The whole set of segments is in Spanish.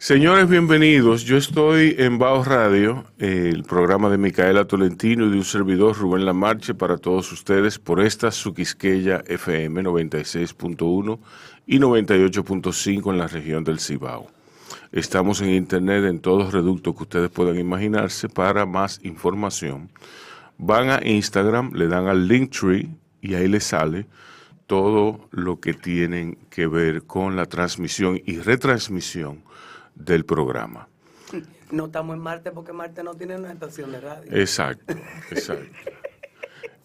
Señores, bienvenidos. Yo estoy en Baos Radio, el programa de Micaela Tolentino y de un servidor Rubén Lamarche para todos ustedes por esta Suquisqueya FM 96.1 y 98.5 en la región del Cibao. Estamos en internet en todos los reductos que ustedes puedan imaginarse. Para más información, van a Instagram, le dan al Linktree y ahí les sale todo lo que tienen que ver con la transmisión y retransmisión del programa. No estamos en Marte porque Marte no tiene una estación de radio. Exacto, exacto.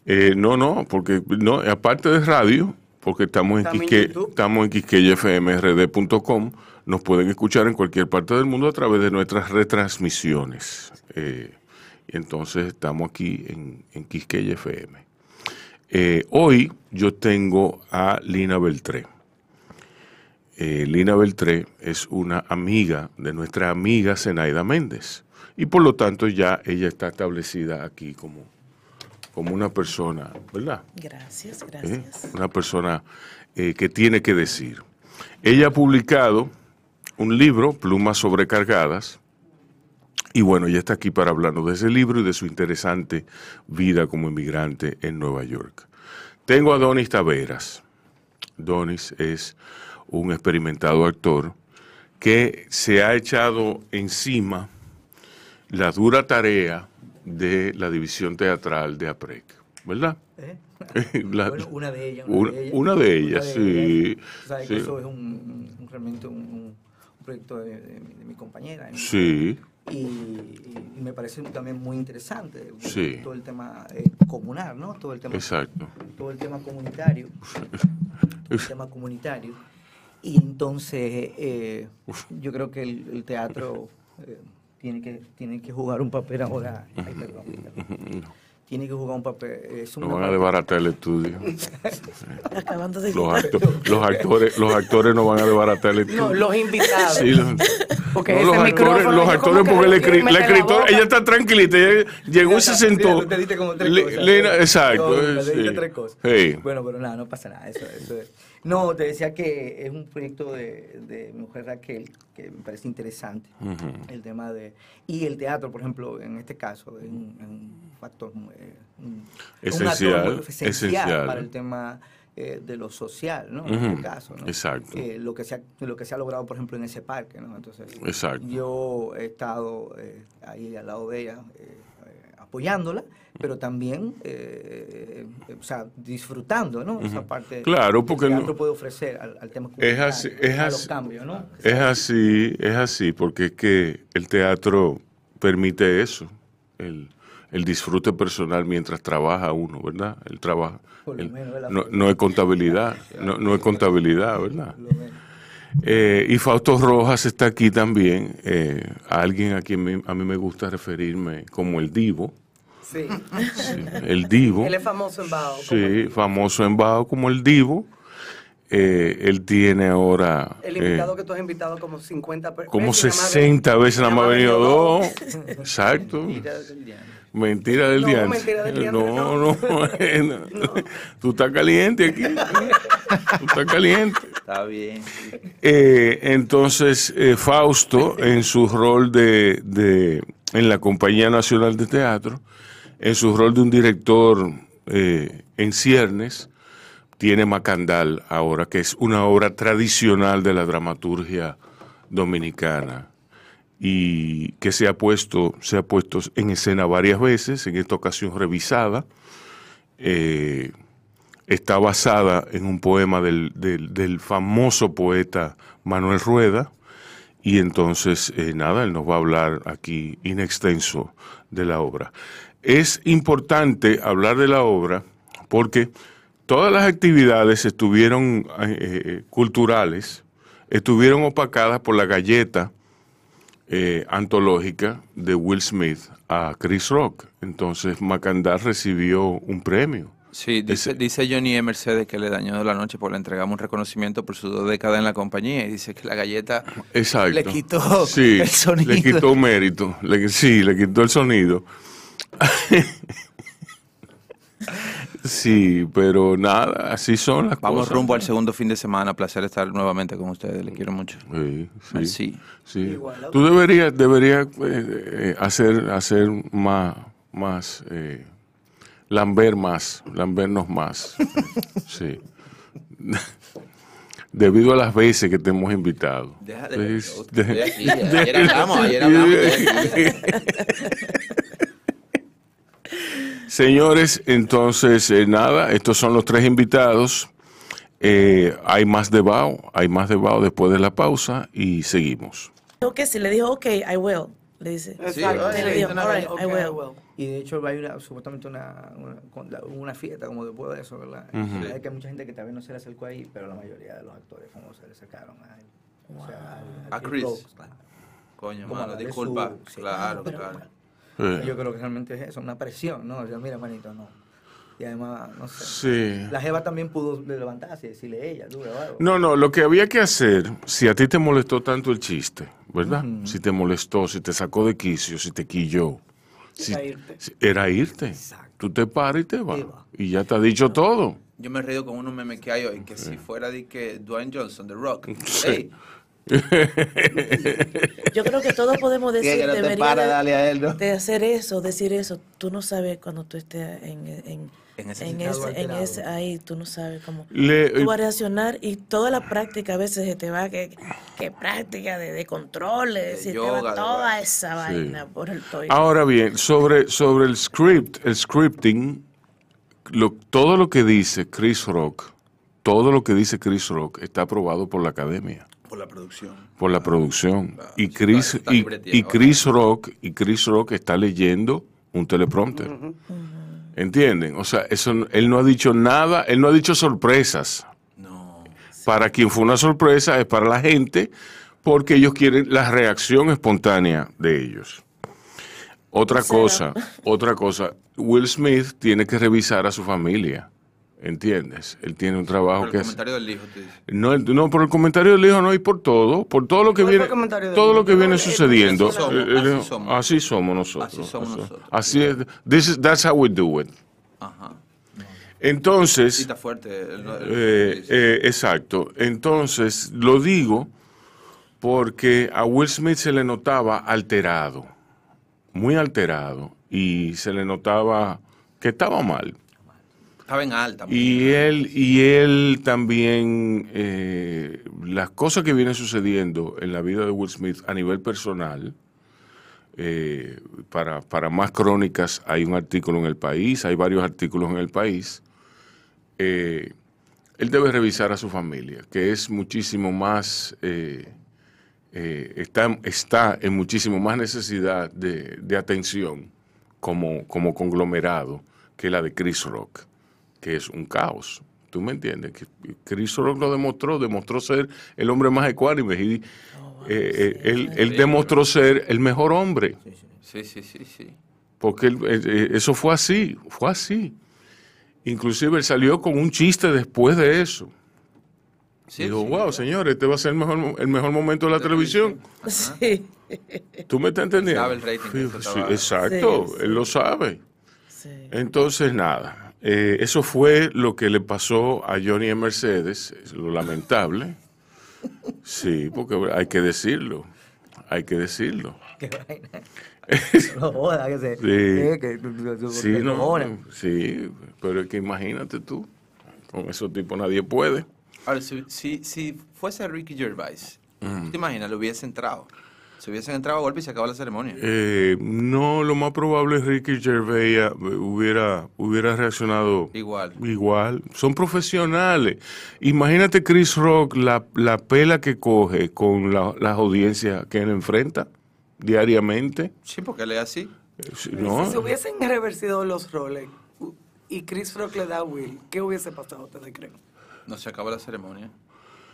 Eh, no, no, porque no, aparte de radio, porque estamos en, Quisque, estamos en quisqueyafmrd.com, nos pueden escuchar en cualquier parte del mundo a través de nuestras retransmisiones. Eh, entonces estamos aquí en, en Quisqueya FM. Eh, hoy yo tengo a Lina Beltré. Eh, Lina Beltré es una amiga de nuestra amiga Zenaida Méndez. Y por lo tanto ya ella está establecida aquí como, como una persona, ¿verdad? Gracias, ¿Eh? gracias. Una persona eh, que tiene que decir. Ella ha publicado un libro, Plumas sobrecargadas, y bueno, ella está aquí para hablarnos de ese libro y de su interesante vida como inmigrante en Nueva York. Tengo a Donis Taveras. Donis es un experimentado actor que se ha echado encima la dura tarea de la división teatral de APREC, ¿verdad? ¿Eh? La- Bueno, una de ellas. una- una de ellas, sí, Tú sabes sí. que eso es un, un- un- realmente un, proyecto de, de mi, de mi compañera. ¿eh? Sí, Y, y me parece también muy interesante Sí. todo el tema eh, comunal, ¿no? Todo el tema, exacto. todo el tema comunitario. el tema comunitario. Y entonces eh, yo creo que el, el teatro eh, tiene, que, tiene que jugar un papel ahora. Ay, perdón, perdón. Tiene que jugar un papel. Es una Nos van a desbaratar el estudio. Acabando de Los, acto- los actores, los actores nos van a desbaratar el estudio. No, los invitados. Sí, los, Porque no, los actores, los actores porque la, escri- la escritora, ella está tranquilita, ella llegó y se sentó. Mira, te diste como tres Le- cosas. Lena- exacto. No, eh, te diste sí. tres cosas. Sí. Bueno, pero nada, no pasa nada. Eso, eso es. No, te decía que es un proyecto de, de mi mujer Raquel que me parece interesante. El tema de. Y el teatro, por ejemplo, en este caso, es un, es un factor. eh, un- es un actor Esencial, muy esencial, esencial. para el tema. eh, de lo social, ¿no? En este caso, ¿no? exacto. Eh, lo, que se ha, lo que se ha logrado, por ejemplo, en ese parque, ¿no? Entonces, Exacto. yo he estado eh, ahí al lado de ella eh, apoyándola, pero también, eh, o sea, disfrutando, ¿no? Esa parte Claro, que porque el no- puede ofrecer al, al tema Es así, es a así. los cambios, ¿no? Es así, es así, porque es que el teatro permite eso, el, el disfrute personal mientras trabaja uno, ¿verdad? El trabajo. No, no es contabilidad, no, no es contabilidad, ¿verdad? Eh, y Fausto Rojas está aquí también, eh, alguien a quien me- a mí me gusta referirme como el divo, Sí. sí, el divo. Él es famoso en Bao. Sí, famoso en Bajo como el Divo. Eh, él tiene ahora El eh, invitado que tú has invitado como 50 per- como veces, nada más 60 veces nada más ha venido dos. Exacto. Mentira del No, diantre. mentira del No, no. no, eh, no. Tú estás caliente aquí. Tú estás caliente. Está bien. Eh, entonces, eh, Fausto, en su rol de, de- en la Compañía Nacional de Teatro, en su rol de un director eh, en ciernes, tiene Macandal ahora, que es una obra tradicional de la dramaturgia dominicana y que se ha puesto, se ha puesto en escena varias veces, en esta ocasión revisada. Eh, está basada en un poema del, del- famoso poeta Manuel Rueda, y entonces, eh, nada, él nos va a hablar aquí in extenso de la obra. Es importante hablar de la obra porque todas las actividades estuvieron eh, eh, culturales, estuvieron opacadas por la galleta eh, antológica de Will Smith a Chris Rock. Entonces, Macandal recibió un premio. Sí, dice, Ese- dice Johnny E. Mercedes que le dañó de la noche porque le entregamos un reconocimiento por sus dos décadas en la compañía y dice que la galleta Exacto. le quitó Sí, el sonido. Le quitó mérito. Le- sí, le quitó el sonido. Sí, pero nada, así son las Vamos cosas. rumbo al segundo fin de semana. Placer estar nuevamente con ustedes. Les quiero mucho. Sí, sí. Sí. sí. Igual, Tú deberías, deberías eh, eh, hacer, hacer más, más, eh, lamber más, lambernos más. sí. Debido a las veces que te hemos invitado. Deja de- Es- Estoy aquí, ayer hablamos, ayer hablamos Señores, entonces eh, nada, estos son los tres invitados. Eh, hay más de Bao, hay más de Bao después de la pausa y seguimos. Dijo que sí, le dijo, ok, I will. Le dice. Exacto. Sí, le dijo, una all right, I will. I will. Y de hecho va a ir a- supuestamente una, una, una fiesta como después de eso, ¿verdad? Y Hay que hay mucha gente que también no se le acercó ahí, pero la mayoría de los actores famosos se le acercaron a él. O sea, al- al A Chris claro. Coño, mano, disculpa. su- sí. Claro, Pero claro. Yo creo que realmente es eso, una presión, ¿no? O sea, mira, manito, no. Y además, no sé. sí. La Jeva también pudo levantarse y decirle ella, tú, algo. No, no, lo que había que hacer, si a ti te molestó tanto el chiste, ¿verdad? Si te molestó, si te sacó de quicio, si te quilló, si- Era irte. si- era irte. Exacto. Tú te paras y te vas. Y va. Y ya te ha dicho todo. Yo me he reído con unos memes que hay hoy, que si fuera de que Dwayne Johnson, The Rock, Sí. hey, Yo creo que todos podemos decir, que no te debería para, de, dale a él, ¿no? de hacer eso, decir eso. Tú no sabes cuando tú estés en, en, En ese en estado ese, en alterado. ese, ahí, tú no sabes cómo. Le- tú vas a reaccionar y toda la práctica a veces se te va, que, que práctica de, de controles, De te va toda esa vaina por el toile. Ahora bien, sobre, sobre el script, el scripting, lo- todo lo que dice Chris Rock, todo lo que dice Chris Rock está aprobado por la academia. Por la producción. por la producción. claro, Y Chris, está y, Chris Rock, y Chris Rock está leyendo un teleprompter. ¿Entienden? O sea, eso, no- él no ha dicho nada, él no ha dicho sorpresas. No. Para quien fue una sorpresa es para la gente, porque ellos quieren la reacción espontánea de ellos. Otra cosa, otra cosa, Will Smith tiene que revisar a su familia. ¿Entiendes? Él tiene un trabajo Por el que es... comentario del hijo, te dice. No, no, por el comentario del hijo, no, y por todo, por todo lo que No viene, todo lo que viene sucediendo. así somos, Eh, eh, así somos. así somos nosotros. Así somos nosotros. Así es. This is, that's how we do it. Ajá. Entonces, fuerte. el- el- eh, eh, exacto. Entonces, lo digo porque a Will Smith se le notaba alterado, muy alterado, y se le notaba que estaba mal. Estaba en alta. Y él, y él también, eh, las cosas que vienen sucediendo en la vida de Will Smith a nivel personal, eh, para, para más crónicas hay un artículo en el país, hay varios artículos en el país, eh, él debe revisar a su familia, que es muchísimo más, eh, está, está en muchísimo más necesidad de, de atención como, como conglomerado que la de Chris Rock que es un caos. ¿Tú me entiendes? Que Chris Rock lo demostró, demostró ser el hombre más ecuánime. y, eh, eh, él demostró ser el mejor hombre, Sí, sí, sí, sí. porque él, eh, eso fue así, fue así. Inclusive él salió con un chiste después de eso. Sí, Dijo, sí. wow, señores, este va a ser el mejor, el mejor momento de la televisión. Sí, ¿Tú me estás entendiendo? Sabe el rating exacto, Sí, sí. él lo sabe. sí. Entonces, nada, eh, eso fue lo que le pasó a Johnny en Mercedes, es lo lamentable. Sí, porque hay que decirlo, hay que decirlo. Qué vaina. No joda, que se. Sí. eh, que, que- Sí, no, sí, pero es que imagínate tú, con esos tipos nadie puede. Ahora, si, si, si fuese Ricky Gervais, Mm. ¿tú ¿te imaginas? Le hubiese entrado. Se hubiesen entrado a golpe y se acabó la ceremonia. Eh, no, lo más probable es Ricky Gervais eh, hubiera, hubiera reaccionado Igual. Igual, son profesionales. Imagínate Chris Rock, la, la pela que coge con la- las audiencias que él enfrenta diariamente. Sí, porque él es así. Eh, sí, Si se ¿no? hubiesen reversido los roles y Chris Rock le da a Will, ¿qué hubiese pasado, ustedes creen? No se acabó la ceremonia.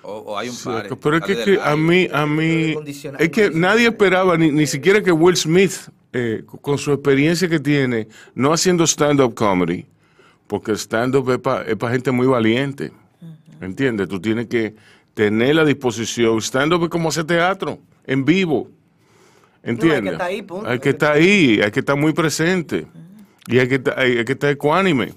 O, o hay un Sí, par. pero es que, que a mí, a mí, es que nadie esperaba, ni, ni siquiera que Will Smith, eh, con su experiencia que tiene, no haciendo stand-up comedy, porque el stand-up es para gente muy valiente, ¿entiendes? Tú tienes que tener la disposición, stand-up es como hacer teatro, en vivo, ¿entiendes? estar ahí, punto. Hay que estar ahí, hay que estar muy presente, y hay que, estar- hay, hay que estar ecuánime.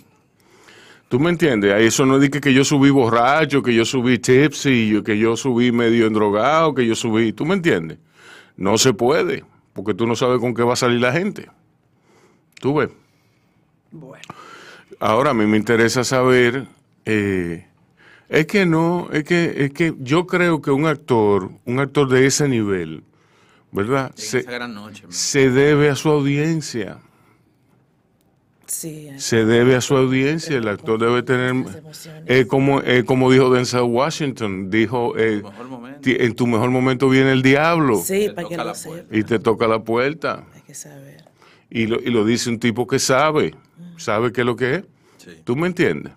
¿Tú me entiendes? Eso no dice que yo subí borracho, que yo subí tipsy, que yo subí medio endrogado, que yo subí... ¿Tú me entiendes? No se puede, porque tú no sabes con qué va a salir la gente. ¿Tú ves? Bueno. Ahora a mí me interesa saber, eh, es que no, es que, es que yo creo que un actor, un actor de ese nivel, ¿verdad? Se, esa gran noche. se debe a su audiencia, Sí, se debe a su audiencia, el actor debe tener, eh, como, eh, como dijo Denzel Washington, dijo, eh, en tu mejor momento viene el diablo sí, para que lo y te toca la puerta. Hay que saber. Y lo, y lo dice un tipo que sabe, sabe qué es lo que es. Sí. ¿Tú me entiendes?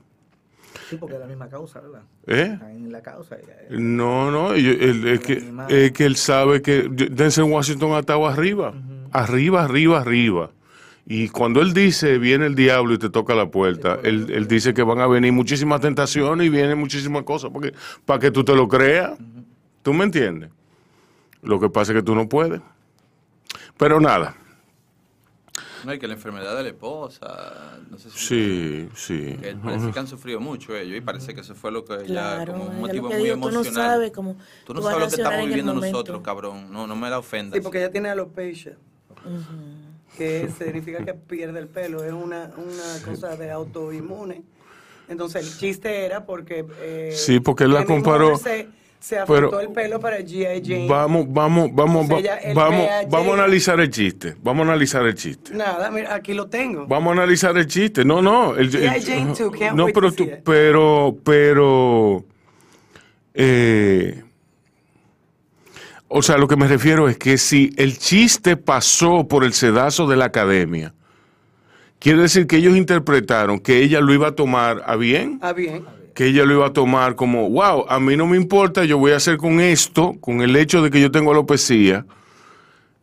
Sí, porque es la misma causa, ¿verdad? ¿Eh? En la causa. eh, No, no, es, que, es que él sabe que Denzel Washington ha estado arriba, arriba, arriba, arriba. Y cuando él dice, viene el diablo y te toca la puerta, él, él dice que van a venir muchísimas tentaciones y vienen muchísimas cosas porque, para que tú te lo creas. ¿Tú me entiendes? Lo que pasa es que tú no puedes. Pero nada, No, y que la enfermedad de la esposa, no sé si... sí, sí. Que parece que han sufrido mucho ellos y parece que eso fue lo que ya Claro, como un motivo muy digo, tú no emocional. sabes cómo Tú tú no a sabes lo que estamos viviendo nosotros, cabrón. No, no me la ofendas. Sí, porque ella tiene alopecia. Que significa que pierde el pelo. Es una, una cosa de autoinmune. Entonces el chiste era porque. eh, Sí, porque él la comparó- Se, se pero- afectó el pelo para G.I. Jane. Vamos, vamos, vamos, Entonces va- ella- él vamos, vamos a analizar el chiste. Vamos a analizar el chiste. Nada, mira, aquí lo tengo. Vamos a analizar el chiste. No, no. El, el- Jane too. Can't no, wait pero to tú, it. pero, pero, eh, o sea, lo que me refiero es que si el chiste pasó por el sedazo de la academia, quiere decir que ellos interpretaron que ella lo iba a tomar a bien, Ah, bien. que ella lo iba a tomar como, wow, a mí no me importa, yo voy a hacer con esto, con el hecho de que yo tengo alopecia,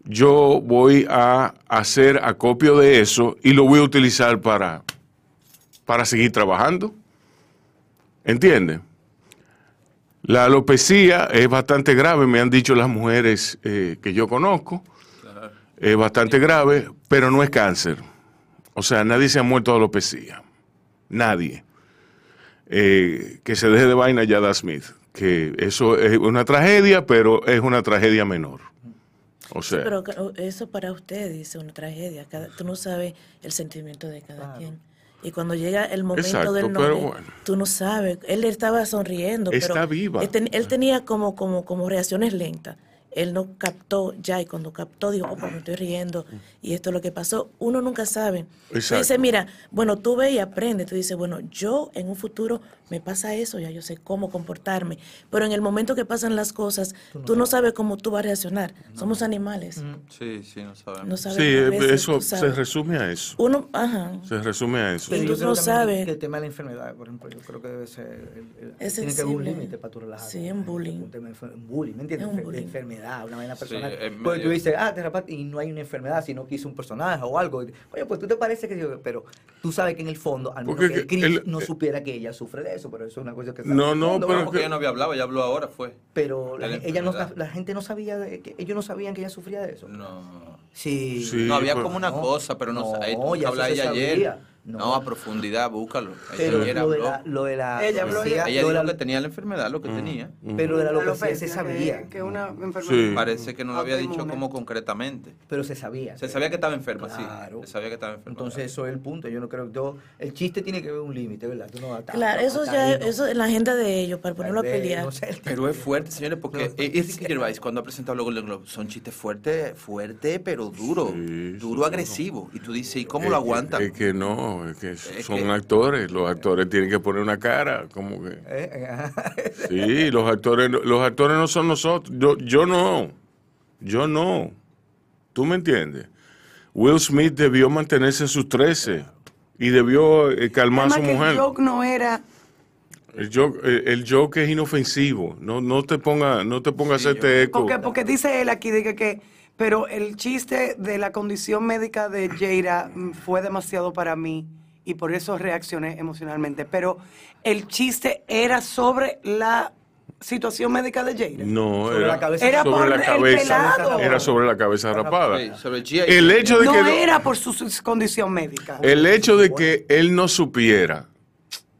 yo voy a hacer acopio de eso y lo voy a utilizar para, para seguir trabajando. ¿Entiendes? La alopecia es bastante grave, me han dicho las mujeres eh, que yo conozco. Es bastante grave, pero no es cáncer. O sea, nadie se ha muerto de alopecia. Nadie. Eh, que se deje de vaina Yada Smith. Que eso es una tragedia, pero es una tragedia menor. O sea, Pero ca- eso para usted dice una tragedia. Cada, tú no sabes el sentimiento de cada Claro. quien. Y cuando llega el momento Exacto, del nombre, bueno. tú no sabes. Él estaba sonriendo, Está pero viva. Él, ten- él tenía como, como, como reacciones lentas. Él no captó ya y cuando captó dijo, oh, pues me estoy riendo y esto es lo que pasó. Uno nunca sabe. Tú Exacto. dices, mira, bueno, tú ves y aprendes. Tú dices, bueno, yo en un futuro me pasa eso, ya yo sé cómo comportarme. Pero en el momento que pasan las cosas, tú no sabes cómo tú vas a reaccionar. Somos animales. Sí, sí, no sabemos. No sabes. sí, veces, eso tú se resume a eso. Uno, ajá. Se resume a eso. Pero tú no sabes. el tema de la enfermedad, por ejemplo, yo creo que debe ser. el- el- Es tiene que haber un límite para tu relajarte. Sí, un bullying. Un tema de bullying, ¿me entiendes? Es un Enfer- de bullying. Enfermedad, una vaina Sí, personal. es Porque tú dices, ah, te rapaste y no hay una enfermedad, sino que hizo un personaje o algo. Oye, pues tú te parece que. yo- Pero tú sabes que en el fondo, al menos Porque que Chris el- no eh, supiera que ella sufre de eso, pero eso es una cosa que. No, no, fondo, pero No, porque que- ella no había hablado, ella habló ahora, fue. Pero la, ella no, la gente no sabía, de que, ellos no sabían que ella sufría de eso. No. Sí. Sí, no, había pero- como una no, cosa, pero no, no, hablar eso se ella ayer. No. No. a profundidad, búscalo. Pero lo de, la, lo de la. Ella habló, dijo la- que tenía la enfermedad, lo que tenía. Pero de la alopecia se sabía. Que, una enfermedad. Sí. Parece que no lo había dicho como concretamente. Pero se sabía. Se sabía que estaba enferma, Claro. sí. Se sabía que estaba enferma. Entonces eso es el punto. Yo no creo que yo, el chiste tiene que haber un límite, ¿verdad? Tú no hasta- Claro, eso ya ¿no? eso es la agenda de ellos para ponerlo a pelear. no sé. Pero es fuerte, señores, porque No, es que Gervais, cuando ha presentado los Golden Globes, son chistes fuertes, fuerte, pero duro, duro, agresivo. Y tú dices, ¿y cómo lo aguantan? Es que no, es que Es son que- actores. Los actores tienen que poner una cara, como que. Eh, ajá. Sí, los actores, los actores no son nosotros. Yo, yo no. Yo no. ¿Tú me entiendes? Will Smith debió mantenerse en sus 13 y debió eh, calmar a su que mujer. el joke no era... El joke, eh, el joke es inofensivo. No, no te ponga, no te ponga a Sí, hacerte eco. Porque, porque dice él aquí de que, que- pero el chiste de la condición médica de Jaira mm, fue demasiado para mí y por eso reaccioné emocionalmente. Pero el chiste era sobre la situación médica de Jaira. No, Sobre era la cabeza. Era sobre por la cabeza. pelado. Era sobre la cabeza rapada. El hecho de No que era por su, condición médica. el hecho de que él no supiera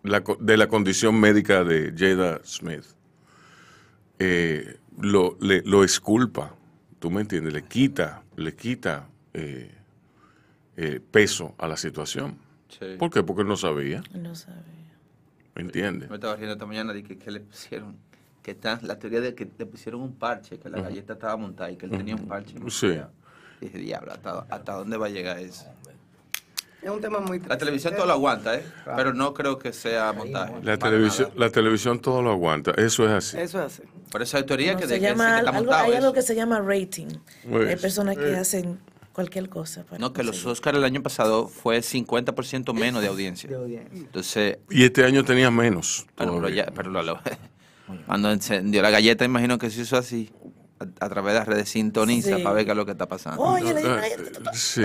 la de la condición médica de Jada Smith, eh, lo, le- lo esculpa, ¿tú me entiendes? Le quita, le quita eh, eh, peso a la situación. Sí. ¿Por qué? Porque él no sabía, No sabía. ¿me entiendes? Me estaba riendo esta mañana de que, que le pusieron, que está la teoría de que le pusieron un parche, que la galleta estaba montada y que él tenía un parche. no Sí. dije, diablo, ¿hasta, hasta dónde va a llegar eso? Es un tema muy La televisión todo lo aguanta, ¿eh? Pero no creo que sea montaje. La televisión, la televisión todo lo aguanta, eso es así. Eso es así. Por eso hay teoría No, que, se de que, sí, llama que está algo, hay algo que se llama rating. Pues, hay personas que eh. hacen cualquier cosa. para No, que los. Oscars el año pasado fue 50% menos de audiencia. De audiencia. Entonces, Y este año tenía menos. bueno, pero todavía. ya, pero lo, lo- cuando encendió la galleta, imagino que se hizo así, a, a través de las redes sintoniza Sí. para ver qué es lo que está pasando. Oye. Sí,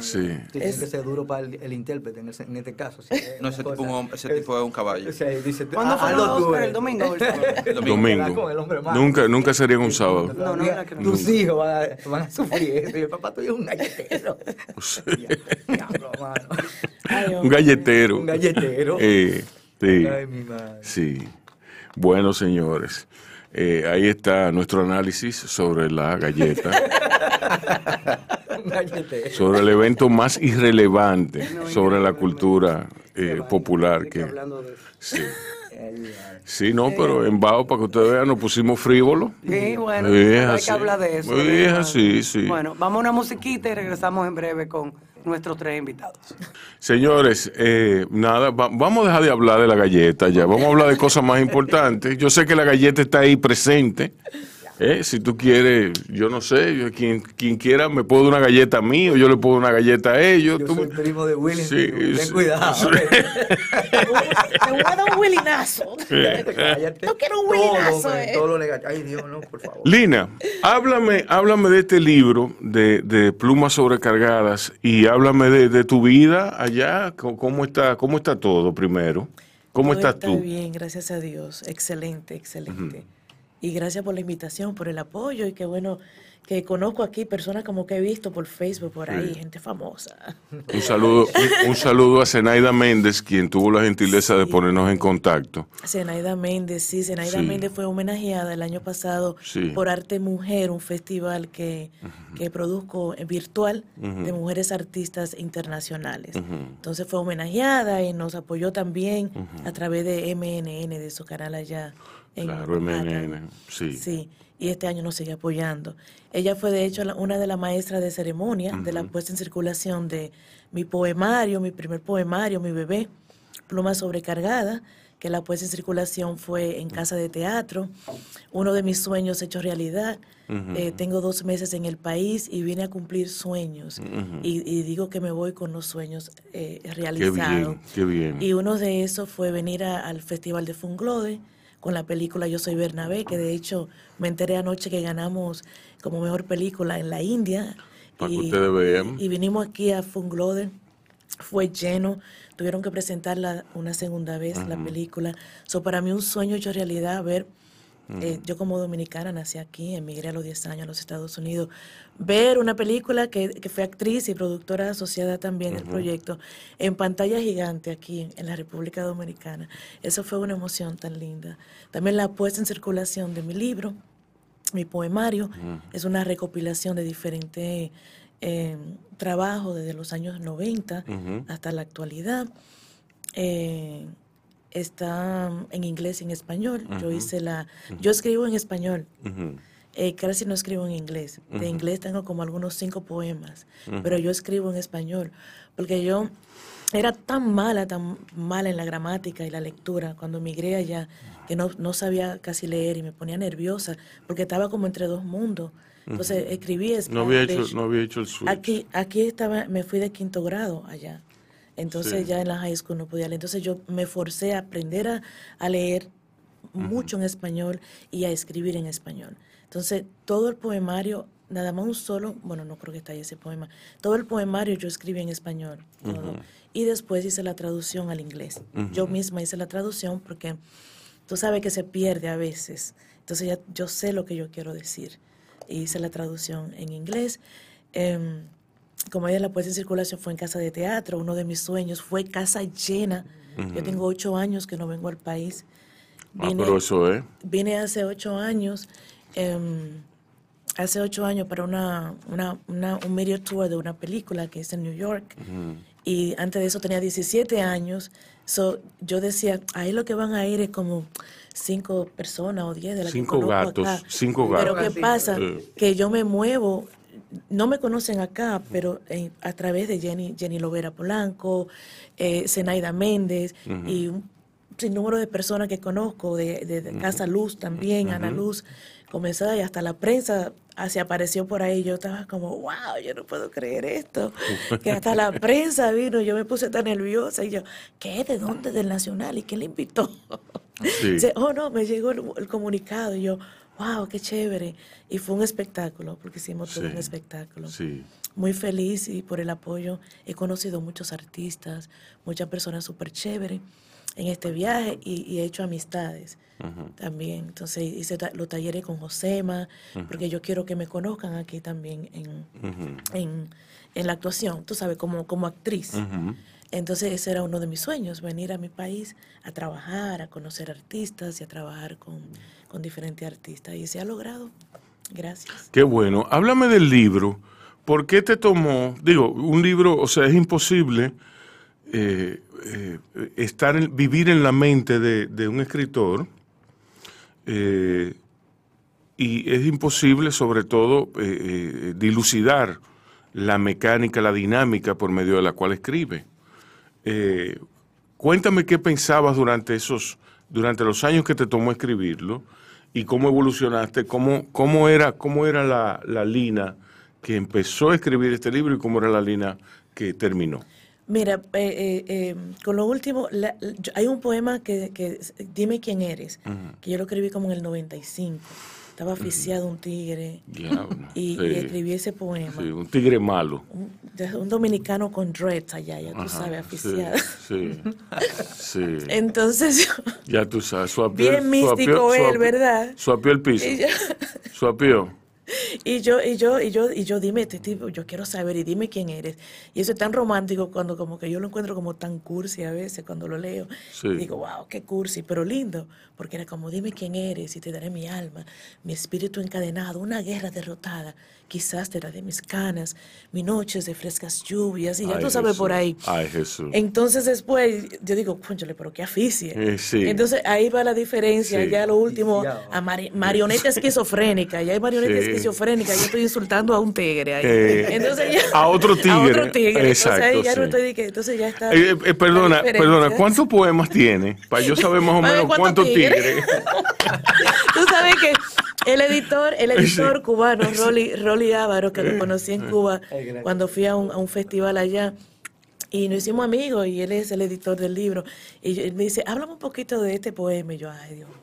sí. Tiene Es- que ser duro para el, el intérprete en, este caso. No, ese tipo, cosa- un hombre- ese tipo es un caballo. O sea, dice, ¿Cuándo ah, los Oscar? eh. ¿El domingo el Domingo. con el hombre malo. Nunca, nunca sería un sábado. No, no, no. Tus hijos van a, van a sufrir el papá tuyo es un galletero. Sí. Diablo, mano. Ay, Un galletero. Un galletero. Eh, sí, Ay, mi madre. sí. Bueno, señores, eh, ahí está nuestro análisis sobre la galleta, sobre el evento más irrelevante sobre la cultura eh, popular. Que, sí. Sí, no, pero en bajo, para que ustedes vean, nos pusimos frívolos. Sí, bueno, Sí, hay que hablar de eso. Sí, así, sí. Bueno, vamos a una musiquita y regresamos en breve con nuestros tres invitados. Señores, eh, nada, va- vamos a dejar de hablar de la galleta ya, vamos a hablar de cosas más importantes. Yo sé que la galleta está ahí presente. Eh, si tú quieres, yo no sé, yo- quien, quien quiera me puedo dar una galleta a mí o yo le puedo dar una galleta a ellos. Yo tú- soy primo de. Sí, ten sí, cuidado. sí. Te voy a dar un willinazo. Cállate. No quiero un willinazo, eh. Todo lo negativo. Ay, Dios, no, por favor. Lina, háblame, háblame de este libro de, de plumas sobrecargadas y háblame de, de tu vida allá. ¿Cómo, está, ¿Cómo está todo primero? ¿Cómo Todo estás está tú? bien, gracias a Dios. Excelente, excelente. Y gracias por la invitación, por el apoyo y qué bueno que conozco aquí personas como que he visto por Facebook, por ahí, gente famosa. Un saludo, un, un saludo a Zenaida Méndez, quien tuvo la gentileza de Sí. ponernos en contacto. Zenaida Méndez, sí, Zenaida Sí. Méndez fue homenajeada el año pasado por Arte Mujer, un festival que, que produzco eh, virtual de mujeres artistas internacionales. Entonces fue homenajeada y nos apoyó también a través de MNN, de su canal allá en Claro. MNN, sí. Sí, y este año nos sigue apoyando. Ella fue de hecho la- una de las maestras de ceremonia de la puesta en circulación de mi poemario, mi primer poemario, mi bebé, Pluma sobrecargada, que la puesta en circulación fue en casa de teatro. Uno de mis sueños hecho realidad. Eh, tengo dos meses en el país y vine a cumplir sueños. y, y digo que me voy con los sueños eh, Qué realizados. bien, qué bien. Y uno de esos fue venir a- al Festival de Funglode con la película Yo Soy Bernabé, que de hecho me enteré anoche que ganamos como mejor película en la India. Para que ustedes vean. Y vinimos aquí a Funglode, fue lleno, tuvieron que presentarla una segunda vez, la película. So, para mí un sueño hecho realidad ver, eh, yo como dominicana nací aquí, emigré a los 10 años a los Estados Unidos, ver una película que, que fue actriz y productora asociada también del proyecto en pantalla gigante aquí en la República Dominicana. Eso fue una emoción tan linda. También la puesta en circulación de mi libro, mi poemario, es una recopilación de diferentes eh, trabajos desde los años 90 hasta la actualidad. Eh, está en inglés y en español. Yo hice la, yo escribo en español. Ujú. Eh, casi no escribo en inglés. De inglés tengo como algunos cinco poemas, pero yo escribo en español, porque yo era tan mala, tan mala en la gramática y la lectura cuando migré allá, que no, no sabía casi leer y me ponía nerviosa, porque estaba como entre dos mundos. Entonces escribí No había hecho, no había hecho el switch. Aquí, aquí estaba, me fui de quinto grado allá. Entonces Sí. ya en la high school no podía leer. Entonces yo me forcé a aprender a, a leer mucho en español y a escribir en español. Entonces todo el poemario, nada más un solo, bueno, no creo que está ahí ese poema, todo el poemario yo escribí en español. todo. Y después hice la traducción al inglés. Yo misma hice la traducción porque tú sabes que se pierde a veces. Entonces ya yo sé lo que yo quiero decir. Hice la traducción en inglés. Em, como ella la puesta en circulación fue en casa de teatro, uno de mis sueños fue casa llena. Yo tengo ocho años que no vengo al país. ah, pero eso es. Vine hace ocho años, em, hace ocho años para una, una, una- un medio tour de una película que es en New York. Y antes de eso tenía 17 años. So, yo decía, ahí lo que van a ir es como cinco personas o diez de las que Cinco conozco gatos, acá. cinco Pero gatos. ¿qué pasa? Que yo me muevo, no me conocen acá, pero en- a través de Jenny, Jenny Lovera Polanco, eh, Zenaida Méndez y un sinnúmero de personas que conozco, de, de- de Casa Luz también, Ana Luz, comenzada y hasta la prensa se apareció por ahí. Yo estaba como, wow, yo no puedo creer esto. Que hasta la prensa vino, yo me puse tan nerviosa y yo, ¿qué? ¿De dónde? Del Nacional. ¿Y quién le invitó? Sí. Dice, oh no, me llegó el, el comunicado y yo, wow, qué chévere. Y fue un espectáculo, porque hicimos todo Sí. un espectáculo. Sí. Muy feliz y por el apoyo. He conocido muchos artistas, muchas personas súper chéveres en este viaje y, y he hecho amistades también. Entonces hice ta- los talleres con Josema, porque yo quiero que me conozcan aquí también en, en, en la actuación, tú sabes, como, como actriz. Entonces ese era uno de mis sueños, venir a mi país a trabajar, a conocer artistas y a trabajar con, con diferentes artistas. Y se ha logrado. Gracias. Qué bueno. Háblame del libro. ¿Por qué te tomó? Digo, un libro, o sea, es imposible eh, eh, estar en- vivir en la mente de, un escritor eh, y es imposible, sobre todo, dilucidar la mecánica, la dinámica por medio de la cual escribe. Cuéntame qué pensabas durante esos, durante los años que te tomó escribirlo y cómo evolucionaste, cómo, cómo era, cómo era la, la línea que empezó a escribir este libro y cómo era la línea que terminó. Mira, eh, eh, eh, con lo último, la- hay un poema que, Dime quién eres, que yo lo escribí como en el 95. Estaba aficiado un tigre Diablo, y, sí. y escribí ese poema. Sí, un tigre malo. Un, dominicano con dreads allá, ya tú Ajá, sabes, sí, aficiado. Sí, sí. Entonces, ya tú sabes, suapió, Bien místico él, suapió- ¿verdad? Suapió el piso. Suapió. Y yo, y yo, y yo, y yo, dime, este tipo, yo quiero saber y dime quién eres. Y eso es tan romántico cuando como que yo lo encuentro como tan cursi a veces cuando lo leo. Sí. Digo, wow, qué cursi, pero lindo, porque era como, dime quién eres y te daré mi alma, mi espíritu encadenado, una guerra derrotada, quizás te daré mis canas, mis noches de frescas lluvias, y ya Ay, tú sabes por ahí. Ay, Jesús. Entonces después yo digo, cónchale, pero qué aficie. Eh, sí. Entonces ahí va la diferencia, Sí. ya lo último, a mari- marioneta esquizofrénica, ya hay marioneta Sí. esquizofrénica, yo estoy insultando a un tigre ahí. Eh, entonces ya, a otro tigre. A otro tigre. Exacto, entonces ahí ya sí. no estoy, que- entonces ya está. Eh, eh, perdona, la perdona, ¿cuántos poemas tiene? Para yo saber más o menos cuántos tigres. tigres. Tú sabes que el editor, el editor cubano, Rolly, Rolly Ávaro, que lo conocí en Cuba cuando fui a un, a un festival allá. Y nos hicimos amigos y él es el editor del libro. Y yo- él me dice, háblame un poquito de este poema. Y yo, ay, Dios mío.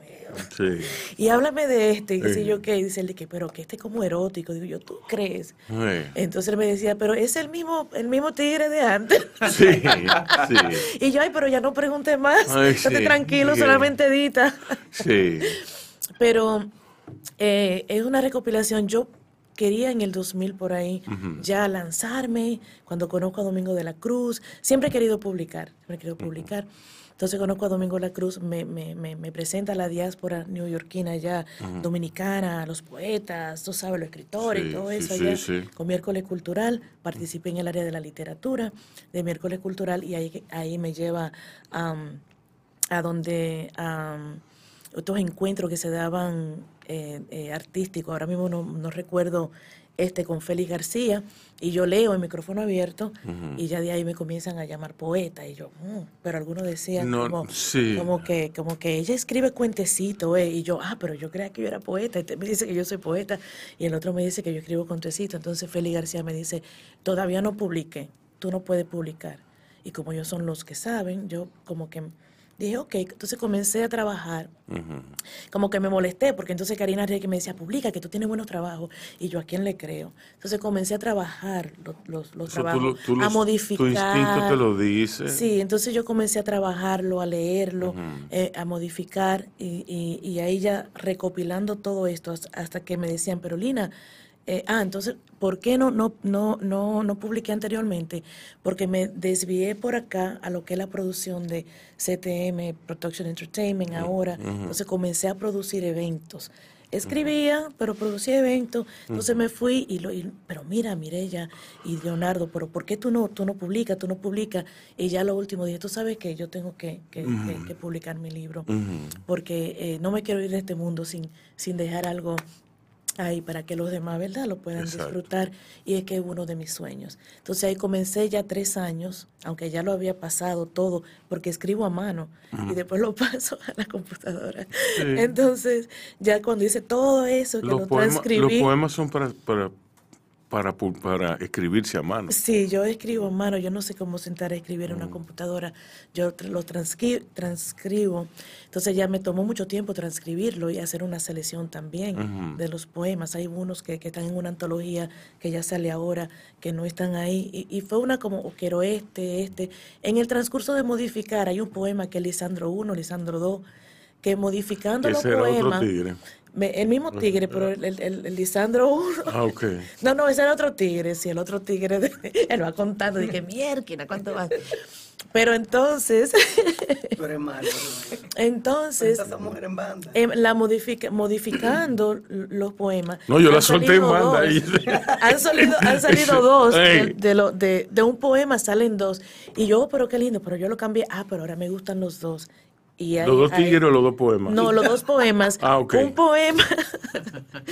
Sí. Y háblame de este. Y Sí. dice yo, ¿qué? Y dice él, que, pero que este es como erótico. Digo yo, ¿tú crees? Entonces él me decía, pero es el mismo, el mismo tigre de antes. Sí, sí, Y yo, ay, pero ya no pregunte más. Ay, Estate sí. tranquilo, Sí. solamente edita. sí. Pero eh, es una recopilación. Yo quería en el 2000 por ahí ya lanzarme, cuando conozco a Domingo de la Cruz. Siempre he querido publicar, siempre he querido publicar. Entonces conozco a Domingo de la Cruz, me, me, me, me presenta a la diáspora neoyorquina ya, dominicana, a los poetas, tú sabes, los escritores Sí, y todo eso sí, allá. sí. Con Miércoles Cultural, participé en el área de la literatura de Miércoles Cultural y ahí, ahí me lleva am, a donde am, otros encuentros que se daban eh, eh, artísticos, ahora mismo no, no recuerdo este con Félix García, y yo leo en micrófono abierto, y ya de ahí me comienzan a llamar poeta, y yo, "Mm", pero algunos decían No, como, sí. como que como que ella escribe cuentecito, eh, y yo, ah, pero yo creía que yo era poeta, este me dice que yo soy poeta, y el otro me dice que yo escribo cuentecito, entonces Félix García me dice, todavía no publiqué, tú no puedes publicar, y como ellos son los que saben, yo como que dije, ok, entonces comencé a trabajar como que me molesté, porque entonces Karina Reyes me decía, publica, que tú tienes buenos trabajos, y yo a quién le creo. Entonces comencé a trabajar lo- los, los, Eso tú trabajos, tú a los- modificar. Tu instinto te lo dice. Sí, entonces yo comencé a trabajarlo, a leerlo, eh, a modificar, y, y- y ahí ya recopilando todo esto, hasta, hasta que me decían, pero Lina, eh, ah, entonces, ¿por qué no, no, no, no, no publiqué anteriormente? Porque me desvié por acá a lo que es la producción de CTM, Production Entertainment, ahora. Entonces comencé a producir eventos. Escribía, pero producía eventos. Entonces me fui y lo, y- pero mira, Mirella y Leonardo, pero ¿por qué tú no, tú no publicas, tú no publicas? Y ya lo último dije, tú sabes que yo tengo que, que- que- que publicar mi libro, porque eh, no me quiero ir de este mundo sin, sin dejar algo ahí para que los demás, ¿verdad?, lo puedan Exacto. disfrutar. Y es que es uno de mis sueños. Entonces ahí comencé ya tres años, aunque ya lo había pasado todo, porque escribo a mano y después lo paso a la computadora. Entonces, ya cuando hice todo eso, que Los lo poemas, los transcribí. poemas son para, para, para, para escribirse a mano. Sí, yo escribo a mano, yo no sé cómo sentar a escribir Mm. en una computadora, yo lo transcri- transcribo, entonces ya me tomó mucho tiempo transcribirlo y hacer una selección también de los poemas, hay unos que, que están en una antología que ya sale ahora, que no están ahí, y, y fue una como, "Oh, quiero este, este, en el transcurso de modificar, hay un poema que es Lisandro 1, Lisandro 2, que modificando los Ese otro poemas, tigre. Me- el mismo tigre, pero el, el, el- el Lisandro 1 Ah, ok. no, no, ese era otro tigre, sí, el otro tigre, de- él va contando, dije, mierda, ¿cuánto van? Pero entonces, Tú eres malo. entonces, en banda. em, la modifica, modificando los poemas. No, yo la solté en banda dos. ahí. Han salido, han salido dos, de, de, lo- de, de un poema salen dos. Y yo, pero qué lindo, pero yo lo cambié, ah, pero ahora me gustan los dos. Y ¿Los dos tigres o los dos poemas? No, los dos poemas. Ah, ok. Un poema.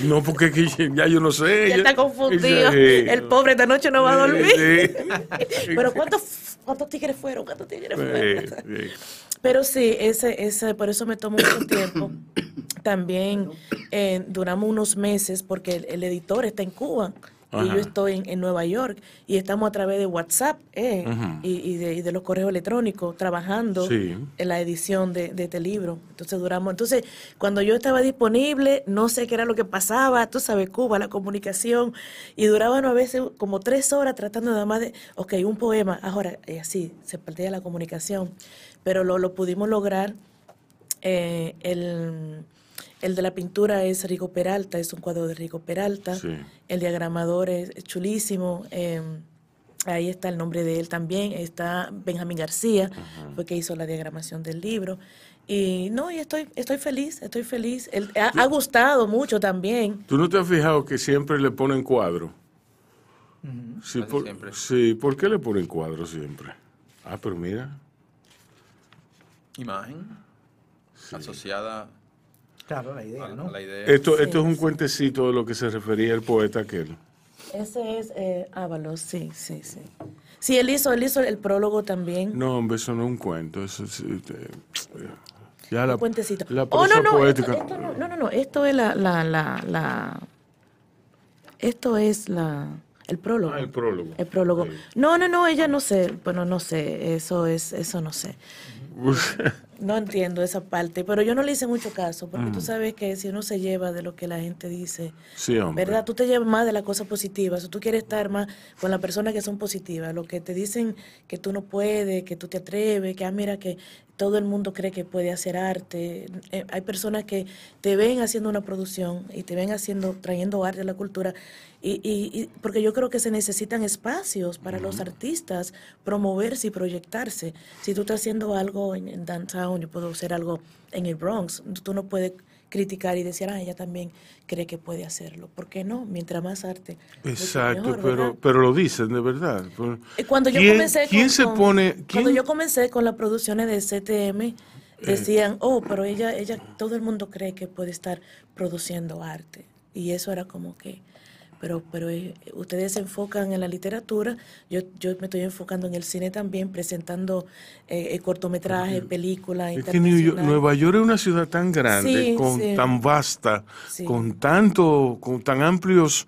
No, porque que ya yo no sé. Ya yo- está confundido. Sí. El pobre esta noche no va a dormir. Sí. Pero ¿cuántos, cuántos tigres fueron? ¿Cuántos tigres fueron? Sí. Pero sí, ese, ese, por eso me tomó mucho tiempo. También eh, duramos unos meses porque el, el editor está en Cuba y yo estoy en, en Nueva York y estamos a través de WhatsApp eh, y, y de, y de los correos electrónicos trabajando Sí. en la edición de, de este libro. Entonces duramos. Entonces, cuando yo estaba disponible, no sé qué era lo que pasaba, tú sabes, Cuba, la comunicación, y duraban a veces como tres horas tratando nada más de, ok, un poema, ahora, y así, se perdía la comunicación, pero lo, lo pudimos lograr. Eh, el, el de la pintura es Rigo Peralta, es un cuadro de Rigo Peralta. Sí. El diagramador es chulísimo. eh, ahí está el nombre de él también. Está Benjamín García, fue que hizo la diagramación del libro. Y no, y estoy, estoy feliz, estoy feliz. El- ha, ha gustado mucho también. ¿Tú no te has fijado que siempre le ponen cuadro? Sí, por, siempre. sí, ¿por qué le ponen cuadro siempre? Ah, pero mira. Imagen asociada Claro, la idea, ¿no? a la idea. Esto, Sí, esto es un sí. cuentecito de lo que se refería el poeta aquel. Ese es eh, Ábalos, sí, sí, sí. Sí, él hizo, él hizo el prólogo también. No, hombre, eso no es un cuento. Eso es, este, ya la, un puentecito. la oh, prosa no, no, poética. esto, esto no, no, no, no, esto es la, la, la, la- esto es la, el prólogo. Ah, el prólogo. El prólogo. Sí. No, no, no, ella no sé, bueno, no sé, eso es, eso no sé. No entiendo esa parte, pero yo no le hice mucho caso, porque tú sabes que si uno se lleva de lo que la gente dice, sí. ¿verdad? Tú te llevas más de las cosas positivas, o tú quieres estar más con las personas que son positivas, lo que te dicen que tú no puedes, que tú te atreves, que ah, mira que todo el mundo cree que puede hacer arte. Eh, hay personas que te ven haciendo una producción y te ven haciendo, trayendo arte a la cultura, y, y- y- porque yo creo que se necesitan espacios para los artistas promoverse y proyectarse. Si tú estás haciendo algo en, en downtown, yo puedo hacer algo en el Bronx, tú no puedes criticar y decir, ah, ella también cree que puede hacerlo. ¿Por qué no? Mientras más arte. Exacto, mejor, pero, pero lo dicen de verdad. Eh, Cuando yo ¿Quién- comencé ¿Quién con, se con- pone? cuando quién- yo comencé con las producciones de CTM decían oh pero ella ella todo el mundo cree que puede estar produciendo arte y eso era como que pero pero eh, ustedes se enfocan en la literatura yo yo me estoy enfocando en el cine también presentando eh, eh, cortometrajes películas Es que. Nueva York es una ciudad tan grande, Sí, con sí. tan vasta, Sí. con tanto, con tan amplios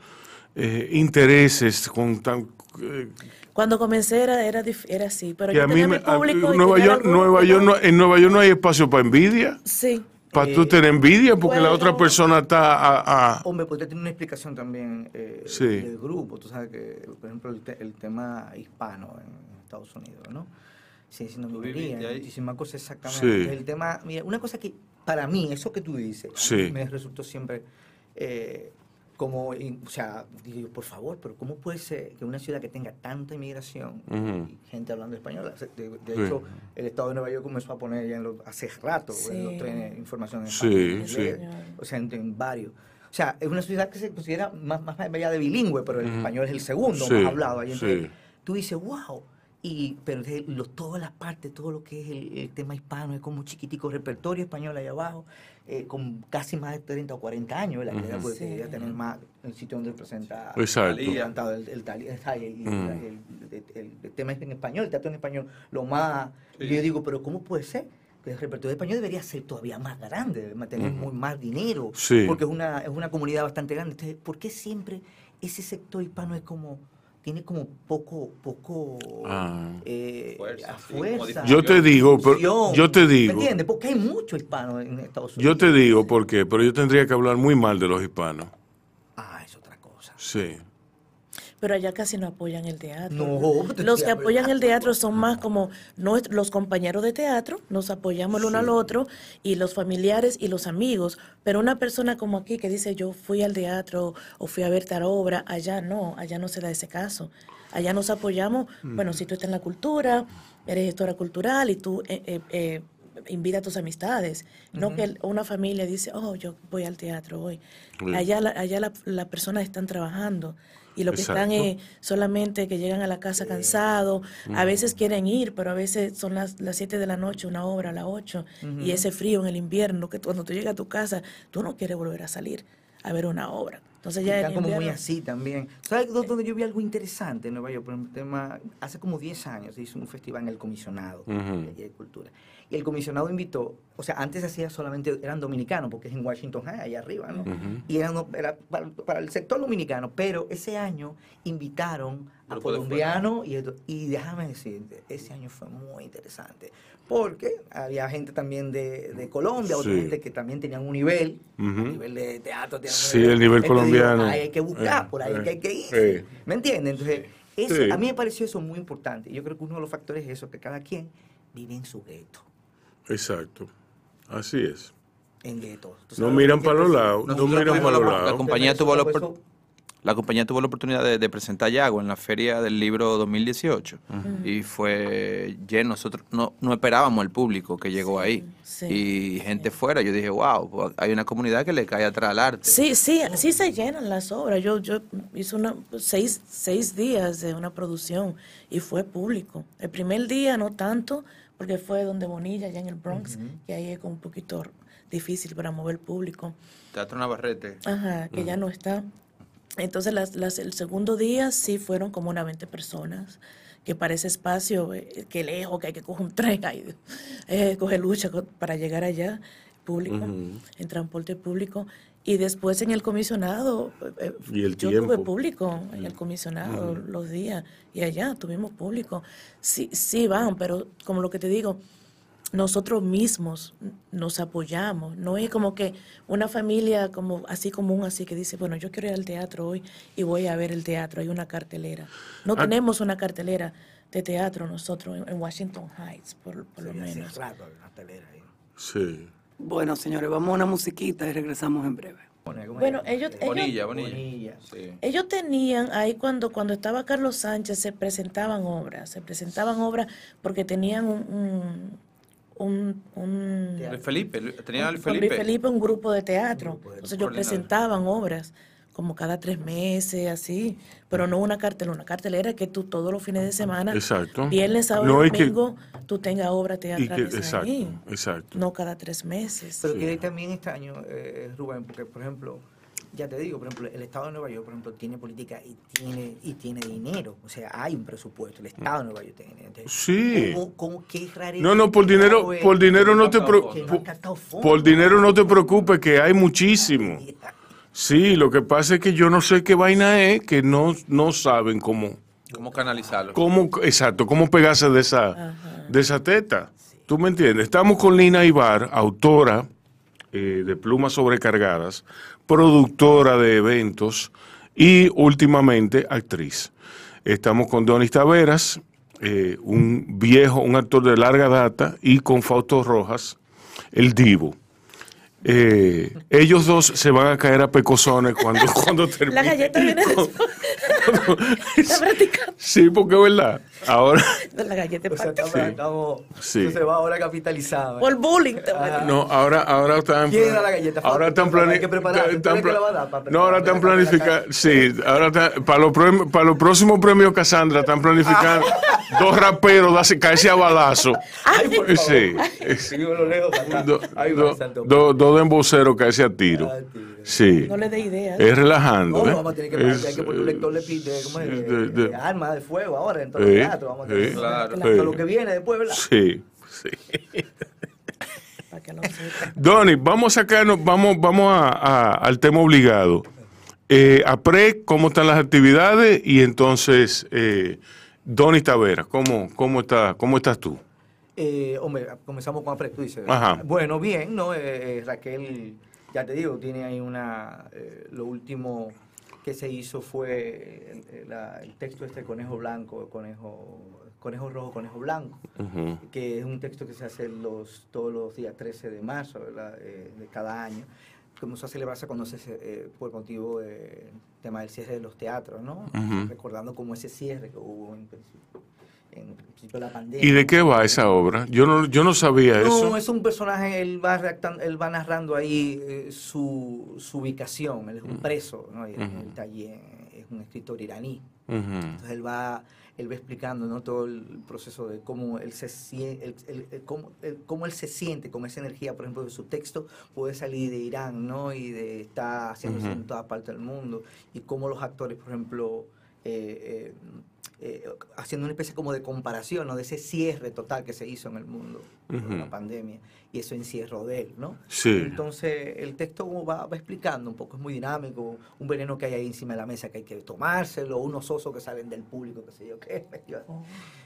eh, intereses, con tan eh, cuando comencé era era, era así pero yo a mí mi a- público y Nueva York, Nueva York no- en Nueva York no hay espacio para envidia, sí para tú Eh, tener envidia porque la bueno. otra persona está a, a- Hombre, podría tener una explicación también eh, Sí. del grupo. Tú sabes que, por ejemplo, el, te- el tema hispano en Estados Unidos, ¿no? Sí, siendo minoría, muchísimas cosas exactamente. Sí. El tema, mira, una cosa que para mí, eso que tú dices, Sí. me resultó siempre eh, como, y, o sea, digo, yo, por favor, pero ¿cómo puede ser que una ciudad que tenga tanta inmigración Ujú. y gente hablando español? De, de Sí. hecho, el Estado de Nueva York comenzó a poner ya en los- hace rato en los Sí. trenes información en Sí, español, sí. o sea, en, en varios. O sea, es una ciudad que se considera más, más allá de bilingüe, pero el Ujú. español es el segundo Sí, más hablado. Ahí sí. entonces, tú dices, wow. Y, pero de lo- todas las partes, todo lo que es el, el tema hispano, es como un chiquitico repertorio español ahí abajo, eh, con casi más de 30 o 40 años, ya Ujú. puede Sí. debería tener más el sitio donde presenta Exacto. el, cantado, el, el, el, el- Mm. el- el- el tema es en español, el teatro en español, lo más... Sí. Yo digo, pero ¿cómo puede ser? Que el repertorio español debería ser todavía más grande, debería tener muy más dinero, Sí. porque es una, es una comunidad bastante grande. Entonces, ¿por qué siempre ese sector hispano es como tiene como poco poco Ah. eh, Fuerza, a Yo te digo, pero- yo te digo. ¿Me entiendes? Porque hay mucho hispano en Estados Unidos. Yo te digo por qué, pero yo tendría que hablar muy mal de los hispanos. Ah, es otra cosa. Sí. Pero allá casi no apoyan el teatro. No, te los que apoyan el teatro son más como los compañeros de teatro, nos apoyamos el uno al otro, y los familiares y los amigos. Pero una persona como aquí que dice yo fui al teatro o fui a ver tal obra, allá no, allá no se da ese caso. Allá nos apoyamos, bueno, si tú estás en la cultura, eres gestora cultural y tú eh, eh, eh, invita a tus amistades. No que una familia dice, oh, yo voy al teatro hoy. Allá, la, allá la, las personas están trabajando. Y lo que están es solamente que llegan a la casa cansados, a veces quieren ir, pero a veces son las, las 7 de la noche, una hora a las 8, y ese frío en el invierno, que cuando tú llegas a tu casa, tú no quieres volver a salir a ver una obra. Entonces ya Están como muy así también. ¿Sabes dónde yo vi algo interesante en Nueva York? Por ejemplo, tema, hace como 10 años se hizo un festival en el comisionado de, cultura. Y el comisionado invitó, o sea, antes hacía solamente, eran dominicanos, porque es en Washington High, allá arriba, ¿no? Y eran, era para, para el sector dominicano, pero ese año invitaron a colombianos y, y déjame decirte, ese año fue muy interesante, porque había gente también de, de Colombia, otra Sí. gente que también tenían un nivel, a nivel de teatro, un Sí, el nivel digo, colombiano. ahí hay que buscar, Eh, por ahí eh, que hay que ir. eh. ¿Me entiendes? Entonces, eso, Sí. a mí me pareció eso muy importante. Yo creo que uno de los factores es eso, que cada quien vive en su gueto, Exacto. Así es. en guetos. ¿Tú No miran para los lados, no miran para los la- La lados. compañía tuvo la, eso- opor- la compañía tuvo la oportunidad de, de presentar Yago en la feria del libro 2018 y fue lleno. Nosotros no, no esperábamos el público que llegó ahí sí, y gente fuera. Yo dije, wow, pues, hay una comunidad que le cae atrás al arte. Sí, sí, sí se llenan las obras. Yo, yo hice una, seis, seis días de una producción y fue público. El primer día no tanto, porque fue donde Bonilla, allá en el Bronx, que ahí es como un poquito difícil para mover público. Teatro Navarrete. Ajá, que ya no está. Entonces, las, las, el segundo día sí fueron como unas 20 personas, que para ese espacio, eh, que lejos, que hay que coger un tren, hay, eh, coger lucha para llegar allá, público, en transporte público. Y después en el comisionado, eh, Y el yo tiempo. tuve público en el comisionado los días, y allá tuvimos público. Sí, sí van, pero como lo que te digo, nosotros mismos nos apoyamos. No es como que una familia como así común, así que dice, bueno, yo quiero ir al teatro hoy y voy a ver el teatro. Hay una cartelera. No Ah. tenemos una cartelera de teatro nosotros en, en Washington Heights, por, por lo menos. rato había una telera ahí. Sí. Bueno, señores, vamos a una musiquita y regresamos en breve. Pone, ¿cómo Bueno, ellos- ellos- Bonilla, Bonilla. Bonilla. Sí. Ellos tenían ahí cuando cuando estaba Carlos Sánchez se presentaban obras, se presentaban obras porque tenían un un, un, un- Luis Felipe, Lu- tenía a Luis con Luis Felipe. Un grupo de teatro. grupo de- Entonces ellos presentaban obras como cada tres meses, así, pero no una cartelera, una cartelera que tú todos los fines de semana, Exacto. viernes, sábado No, y y que- domingo, tú tengas que, teatrales exacto, ahí, exacto. no cada tres meses. Pero Sí. que también extraño, eh, Rubén, porque, por ejemplo, ya te digo, por ejemplo, el Estado de Nueva York, por ejemplo, tiene política y tiene y tiene dinero. O sea, hay un presupuesto. El Estado de Nueva York tiene. Entonces, Sí. ¿Cómo, cómo, qué No, no, por dinero, es por dinero no te por, fondos. por dinero no te preocupes que hay muchísimo. Sí, lo que pasa es que yo no sé qué vaina es que no, no saben cómo, ¿Cómo canalizarlo? cómo, exacto, cómo pegarse de esa, de esa teta. ¿Tú me entiendes? Estamos con Lina Ibar, autora eh, de Plumas Sobrecargadas, productora de eventos y últimamente actriz. Estamos con Donis Taveras, eh, un viejo, un actor de larga data, y con Fausto Rojas, el divo. eh, ellos dos se van a caer a pecosones cuando, cuando termine. La galleta viene después. Sí, porque es verdad. Ahora, La galleta O sea, estamos, Sí. se va ahora capitalizado. Por bullying. Ah. no, ahora, ahora están. ¿Quién da la galleta? Ahora están Hay plani- que prepararse. ¿Tú están crees que pla- la va a dar para No, ahora están preparar? planificando. Sí, ahora están- para los premi- para los próximos premios Cassandra están planificando dos raperos caerse a balazo. Ay, por favor. Sí. Sí, lo leo. Do- Ay, do- do- Dos de emboceros caerse a tiro. Ay, tío. Sí. No le dé ideas. Es relajando. No, ¿eh? vamos a tener que, Es, hay que poner un eh, lector de, de, ¿cómo es? de, de- de- de armas de fuego ahora en todo Sí, el teatro. Vamos a tener sí. que- Claro. Para Sí. lo que viene después, ¿verdad? Sí, sí. Para que no. Donny, vamos a sacarnos, vamos, vamos a- a- al tema obligado. Eh, a pre, ¿cómo están las actividades? Y entonces, eh, Donny Tavera, ¿cómo, cómo, está, ¿cómo estás tú? Eh, hombre, comenzamos con Apre, tú dices. Ajá. Bueno, bien, ¿no? Eh, eh, Raquel, ya te digo, tiene ahí una. eh, lo último que se hizo fue el, el- la- el texto este Conejo Blanco, Conejo, Conejo Rojo, Conejo Blanco, Ujú. que es un texto que se hace los, todos los días 13 de marzo. Eh, de cada año. Comenzó a celebrarse cuando se, eh, por motivo del tema del cierre de los teatros, ¿no? Ujú. Recordando como ese cierre que hubo en principio, en principio de la pandemia. ¿Y de qué va esa obra? Yo no, yo no sabía eso. No, es un personaje, él va, él va narrando ahí eh, su, su ubicación, él es un preso, ¿no? Él está allí, es un escritor iraní. Entonces él va, él va explicando ¿no? todo el proceso de cómo él, se el- el- el- cómo, él se siente con esa energía, por ejemplo, de su texto puede salir de Irán ¿no? y de estar haciéndose Ujú. en toda parte del mundo y cómo los actores, por ejemplo, eh, eh, eh, haciendo una especie como de comparación, ¿no? de ese cierre total que se hizo en el mundo por Ujú. la pandemia y eso encierro de él, ¿no? Sí. Entonces el texto va, va explicando un poco, es muy dinámico, un veneno que hay ahí encima de la mesa que hay que tomárselo, unos osos que salen del público, qué sé yo qué.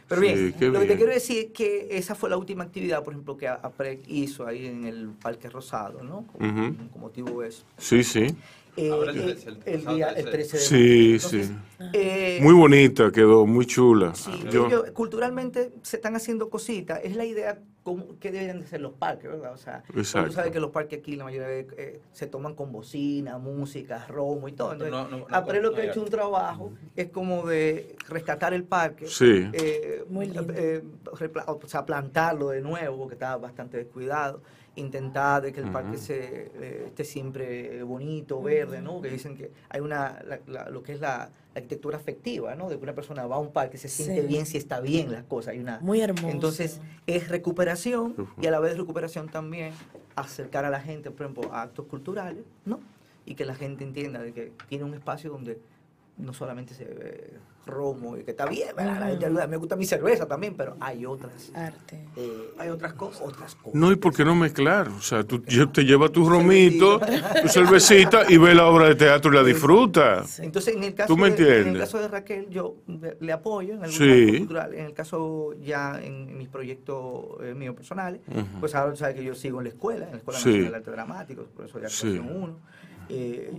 Pero Sí, bien, lo que te quiero decir es que esa fue la última actividad, por ejemplo, que APREC hizo ahí en el Parque Rosado, ¿no? Con, con motivo de eso. Sí, sí. Eh, Ahora el 13, el el, pasado día, el 13. 13 de Sí, sí. Eh, Muy bonita quedó, muy chula. Sí, Yo- ellos culturalmente se están haciendo cositas. Es la idea como que deberían de ser los parques, ¿verdad? O sea, Exacto. tú sabes que los parques aquí la mayoría de veces eh, se toman con bocina, música, romo y todo. Entonces, No, no, no, Apre lo no que ha hay hecho un trabajo es como de rescatar el parque. Sí. eh, Muy lindo. eh, repla- o sea, plantarlo de nuevo, porque estaba bastante descuidado. Intentar de que el parque se, eh, esté siempre bonito, verde, ¿no? Que dicen que hay una, la- la- lo que es la, la arquitectura afectiva, ¿no? De que una persona va a un parque, se siente Sí. bien si está bien las cosas. Hay una, Muy hermoso. entonces, es recuperación Ujú. y a la vez recuperación también acercar a la gente, por ejemplo, a actos culturales, ¿no? Y que la gente entienda de que tiene un espacio donde no solamente se ve romo y que está bien, me gusta mi cerveza también, pero hay otras, Arte. eh, hay otras cosas, otras cosas. No, ¿y por qué no mezclar? O sea, tú te llevas tu romito, tu cervecita y ves la obra de teatro y la disfrutas. Sí. Entonces, en el caso, ¿Tú me de, en el caso de Raquel, yo le, apoyo en algún Sí. cultural. En el caso ya en, en mis proyectos eh, míos personales, pues ahora tú sabes que yo sigo en la escuela, en la Escuela Sí. Nacional de Arte Dramático, profesor de actuación 1.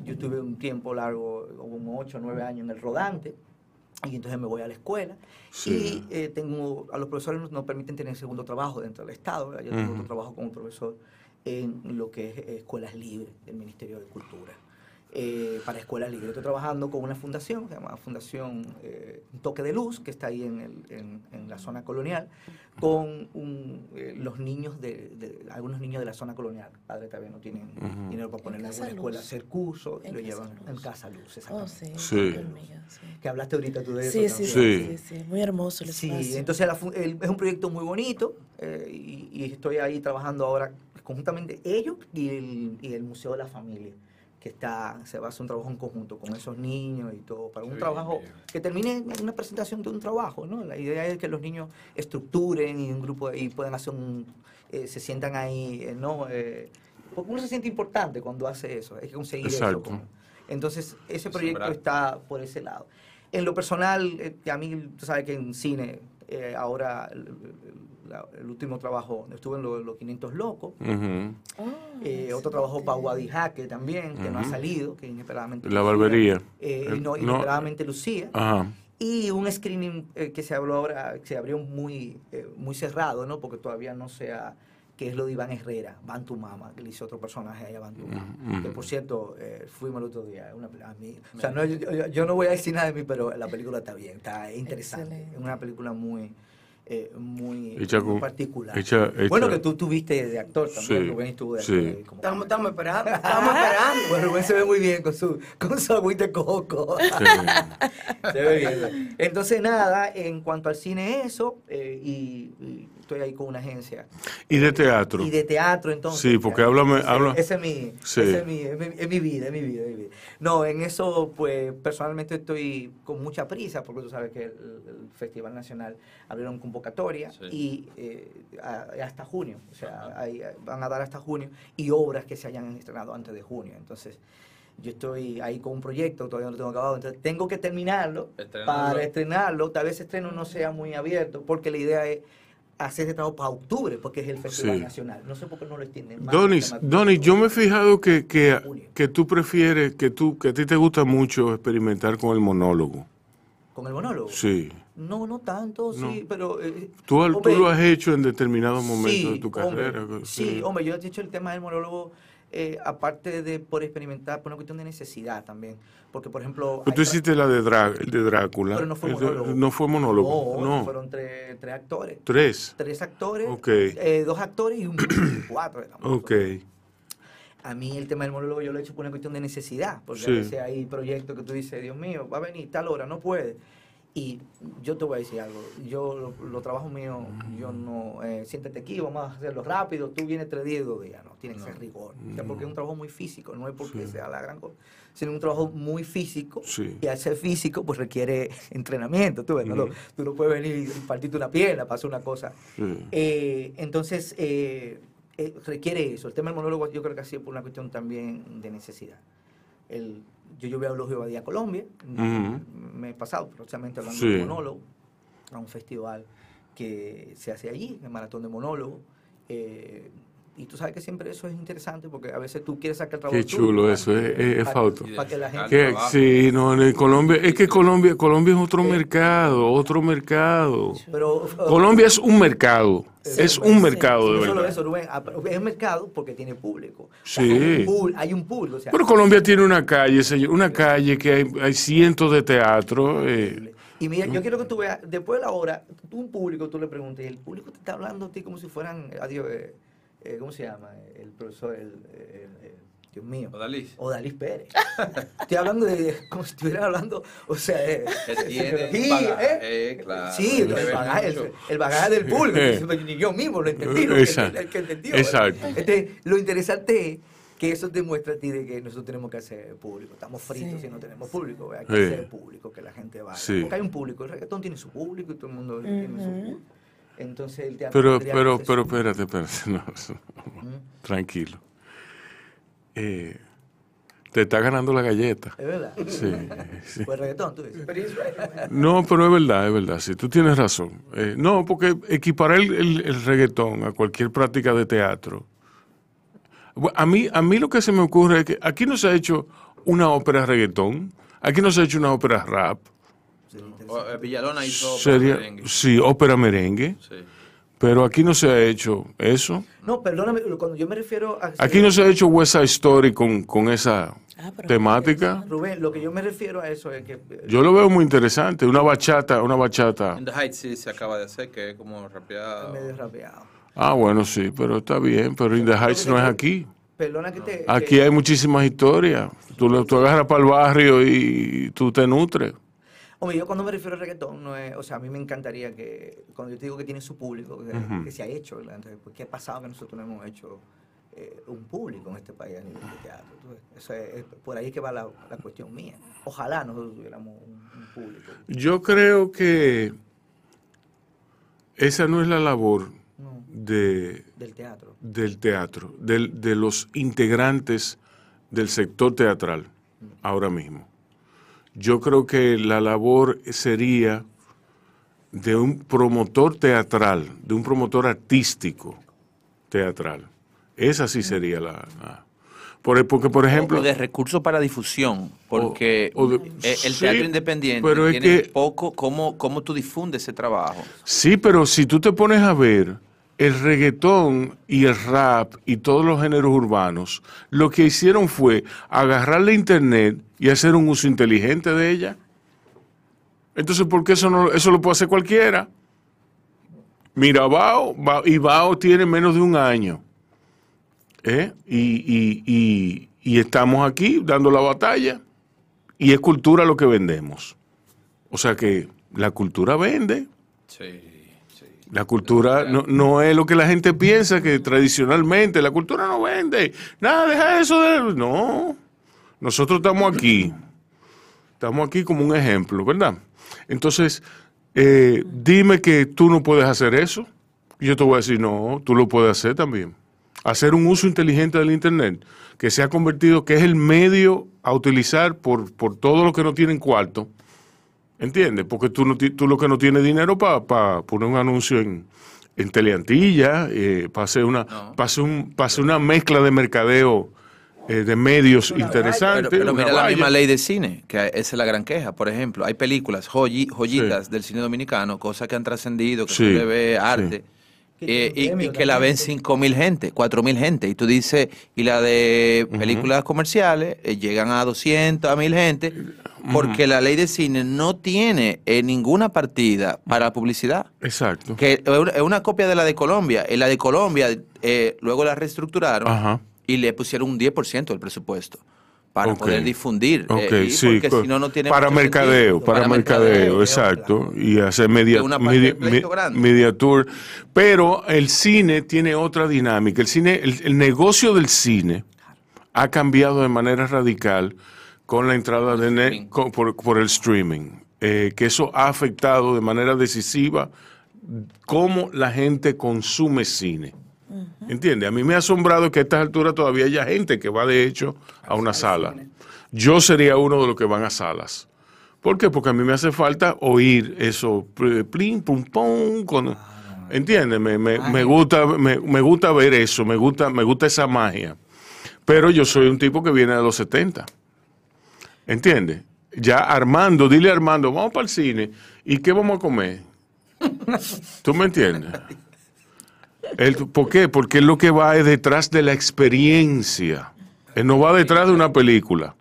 Yo tuve un tiempo largo, como 8 o 9 años en el rodante. Y entonces me voy a la escuela Sí. y eh, tengo, a los profesores nos, nos permiten tener segundo trabajo dentro del Estado. ¿verdad? Yo tengo Ujú. otro trabajo como profesor en lo que es eh, escuelas libres del Ministerio de Cultura. Eh, para escuelas libres. Estoy trabajando con una fundación, se llama Fundación eh, Toque de Luz, que está ahí en, el- en- en la zona colonial, con un, eh, los niños de, de- algunos niños de la zona colonial. Padres todavía no tienen dinero para ponerle en alguna escuela, Luz. hacer cursos, lo llevan Luz. en Casa Luz, Oh, exactamente. sí. Sí. Que hablaste ahorita tú de eso Sí, sí, sí, Sí. sí, sí. Muy hermoso el Sí, espacio. entonces la el- es un proyecto muy bonito eh, y, y estoy ahí trabajando ahora conjuntamente ellos y el, y el Museo de la Familia, que está, se va a hacer un trabajo en conjunto con esos niños y todo, para un trabajo bien. que termine en una presentación de un trabajo, ¿no? La idea es que los niños estructuren y un grupo y puedan hacer un, eh, se sientan ahí, eh, ¿no? Eh, porque uno se siente importante cuando hace eso, hay que conseguir Exacto. eso. como- Entonces, ese proyecto Sembrar. está por ese lado. En lo personal, a mí, tú sabes que en cine, eh, ahora, el, el- la- el último trabajo, estuve en los, los 500 Locos. Oh, eh, otro trabajo para Wadi Jaque también, que no ha salido, que inesperadamente La lucía, barbería. eh, no, inesperadamente lucía. Ajá. Y un screening eh, que se habló ahora, que se abrió muy, eh, muy cerrado, ¿no? Porque todavía no se ha, que es lo de Iván Herrera, Bantu Mama, que le hizo otro personaje ahí a Bantu Mama. Que por cierto, eh, fuimos el otro día. Una, a mí, o sea, no, yo, yo- yo no voy a decir nada de mí, pero la película está bien, está interesante. Excelente. Es una película muy, eh, muy, Hecha muy con- particular. hecha- hecha- bueno, que tú tuviste de actor también, Sí, Rubén estuvo de sí. actor Estamos, estamos esperando, estamos esperando. Bueno, Rubén se ve muy bien con su, con su agüita de coco. Sí. Se ve bien. Entonces, nada, en cuanto al cine, eso, eh, y, y estoy ahí con una agencia. Y de teatro. Y de teatro, entonces. Sí, porque háblame- ese, habla- ese es mi, Sí. ese es mi, es mi, es mi vida, es mi vida, es mi vida. No, en eso, pues, personalmente estoy con mucha prisa, porque tú sabes que el, el Festival Nacional abrieron convocatoria Sí. y eh, a- hasta junio, o sea, ahí, van a dar hasta junio, y obras que se hayan estrenado antes de junio. Entonces, yo estoy ahí con un proyecto, todavía no lo tengo acabado, entonces tengo que terminarlo Estrenarlo. para estrenarlo. Tal vez estreno no sea muy abierto, porque la idea es hacer ese trabajo para octubre, porque es el Festival Sí. Nacional. No sé por qué no lo extienden más. Donis, Donis, yo me he fijado que, que, que tú prefieres, que tú, que a ti te gusta mucho experimentar con el monólogo. Con el monólogo. Sí. No, no tanto, No. sí, pero... eh, Tú, tú lo has hecho en determinados momentos sí, de tu hombre, carrera. Sí, hombre, yo he dicho el tema del monólogo, eh, aparte de por experimentar, por una cuestión de necesidad también. Porque, por ejemplo... Pues tú hiciste la de, Drá- de Drácula. Pero no fue monólogo. No fue monólogo. No, No. fueron tres, tres actores. Tres. Tres actores, Ok. eh, dos actores y un cuatro. Ok. A mí el tema del monólogo yo lo he hecho por una cuestión de necesidad, porque Sí. a veces hay proyectos que tú dices, Dios mío, va a venir tal hora, no puede. Y yo te voy a decir algo, yo lo, lo trabajo mío, yo no, eh, siéntate aquí, vamos a hacerlo rápido, tú vienes tres días y dos días, no, tiene que ser rigor, o sea, porque es un trabajo muy físico, no es porque Sí. sea la gran cosa, sino un trabajo muy físico, Sí. y al ser físico, pues requiere entrenamiento, tú ves, no Ujú. tú no puedes venir y partirte una pierna para hacer una cosa. Eh, entonces, eh, eh, requiere eso. El tema del monólogo yo creo que ha sido por una cuestión también de necesidad. El, yo llevé a Eulogio Badía a Colombia, me he pasado precisamente hablando Sí. de monólogo, a un festival que se hace allí, el Maratón de Monólogo. eh, y tú sabes que siempre eso es interesante porque a veces tú quieres sacar el trabajo Qué chulo eso, es- es- es para- que la gente... Que- sí, no, en Colombia, es que Colombia, Colombia es otro mercado, otro mercado. Pero, Colombia es un mercado, es un mercado de no solo verdad. eso, Rubén, ah, pero es mercado porque tiene público. Sí. Hay un, público, hay un público. o sea, Pero Colombia tiene una calle, señor, una calle que hay, hay cientos de teatros. eh, Y mira, yo quiero que tú veas, después de la hora, tú un público, tú le preguntes, y el público te está hablando a ti como si fueran, adiós, eh, eh, ¿cómo se llama? El profesor, el, el- el- Dios mío. Odalis. Odalis Pérez. Estoy hablando de, como si estuviera hablando, o sea, de, bagaje, ¿eh? claro, Sí, el, bagaje, el, el bagaje del público, yo mismo lo entendí, lo que- Exacto. el, que entendió. ¿eh? Exacto. Este, lo interesante es que eso demuestra a ti de que nosotros tenemos que hacer público. Estamos fritos Sí. si no tenemos público. Hay que Sí. hacer público, que la gente vaya. Sí. Porque hay un público. El reggaetón tiene su público y todo el mundo tiene su público. Entonces el teatro. Pero, que pero, pero, espérate, espérate, no, Ujú. tranquilo. Eh, te está ganando la galleta. Es verdad. Sí, sí. Pues reggaetón, tú dices. No, pero es verdad, es verdad, sí, tú tienes razón. Eh, no, porque equiparar el, el- el reggaetón a cualquier práctica de teatro. A mí, a mí lo que se me ocurre es que aquí no se ha hecho una ópera reggaetón, aquí no se ha hecho una ópera rap. O, eh, Villalona hizo Sería, merengue. sí, ópera merengue, Sí. pero aquí no se ha hecho eso. No, perdóname, cuando yo me refiero a. Aquí no se ha hecho West Side Story con, con esa Ah, temática. Rubén, lo que yo me refiero a eso es que. eh, Yo lo veo muy interesante, una bachata, una bachata. In the Heights sí se acaba de hacer, que es como rapeado. medio rapeado. Ah, bueno, sí, pero está bien, pero In the Heights no es aquí. Perdona que te. Aquí hay muchísimas historias. Tú, lo- tú agarras para el barrio y tú te nutres. Hombre, yo cuando me refiero al reggaetón, no es, o sea, a mí me encantaría que, cuando yo te digo que tiene su público, que, se ha hecho, ¿verdad? Entonces, pues, ¿qué ha pasado que nosotros no hemos hecho eh, un público en este país a nivel de teatro? Entonces, eso es, es por ahí que va la, la cuestión mía. Ojalá nosotros tuviéramos un, un público. Yo creo que esa no es la labor No, de, del teatro. del teatro, del- de los integrantes del sector teatral ahora mismo. Yo creo que la labor sería de un promotor teatral, de un promotor artístico teatral. Esa sí sería la... la- por, porque, por ejemplo... O de recursos para difusión, porque o de- eh, el sí, teatro independiente pero es tiene que- poco cómo, cómo tú difundes ese trabajo. Sí, pero si tú te pones a ver, el reggaetón y el rap y todos los géneros urbanos lo que hicieron fue agarrar la internet y hacer un uso inteligente de ella. Entonces, ¿por qué eso, no, eso lo puede hacer cualquiera? Mira, Bao, Bao- y Bao tiene menos de un año. ¿eh? Y, y- y- y estamos aquí dando la batalla. Y es cultura lo que vendemos. O sea que la cultura vende. Sí, sí. La cultura no, no es lo que la gente piensa que tradicionalmente la cultura no vende. Nada, deja eso de... No, nosotros estamos aquí. Estamos aquí como un ejemplo, ¿verdad? Entonces, eh, dime que tú no puedes hacer eso. Yo te voy a decir, no, tú lo puedes hacer también. Hacer un uso inteligente del Internet, que se ha convertido, que es el medio a utilizar por, por todos los que no tienen cuarto. ¿Entiendes? Porque tú, no, tú lo que no tienes dinero para poner un anuncio en, en Teleantilla, eh, para hacer, una, No. pa' hacer un- pa' hacer una mezcla de mercadeo eh, de medios interesantes. Pero, mira la misma ley de cine, que esa es la gran queja. Por ejemplo, hay películas, joyi- joyitas del cine dominicano, cosas que han trascendido, que Sí, se le ve arte. Eh, y, premio y que la ven también. 5 mil gente, 4 mil gente. Y tú dices, y la de películas comerciales eh, llegan a 200, a mil gente, porque la ley de cine no tiene eh, ninguna partida para publicidad. Exacto. Que es una- es una copia de la de Colombia. En la de Colombia eh, luego la reestructuraron Ajá. Y le pusieron un 10% del presupuesto para poder difundir. eh, sí, porque si no, no tiene para mercadeo, para, mercadeo, exacto, y hacer media, media, me- media tour. Pero el cine tiene otra dinámica. El cine, el, el negocio del cine ha cambiado de manera radical con la entrada de net- streaming. con- por, por el streaming, eh, que eso ha afectado de manera decisiva cómo la gente consume cine. ¿Entiendes? A mí me ha asombrado que a estas alturas todavía haya gente que va de hecho a una sala. Yo sería uno de los que van a salas. ¿Por qué? Porque a mí me hace falta oír eso, pl- plin, pum, pum, con- ¿entiendes? Me, me- me gusta, me, me gusta ver eso, me gusta, me gusta esa magia. Pero yo soy un tipo que viene de los 70. ¿Entiendes? Ya Armando, dile a Armando, vamos para el cine. ¿Y qué vamos a comer? ¿Tú me entiendes? Él- ¿Por qué? Porque él lo que va es detrás de la experiencia. Él no va detrás de una película.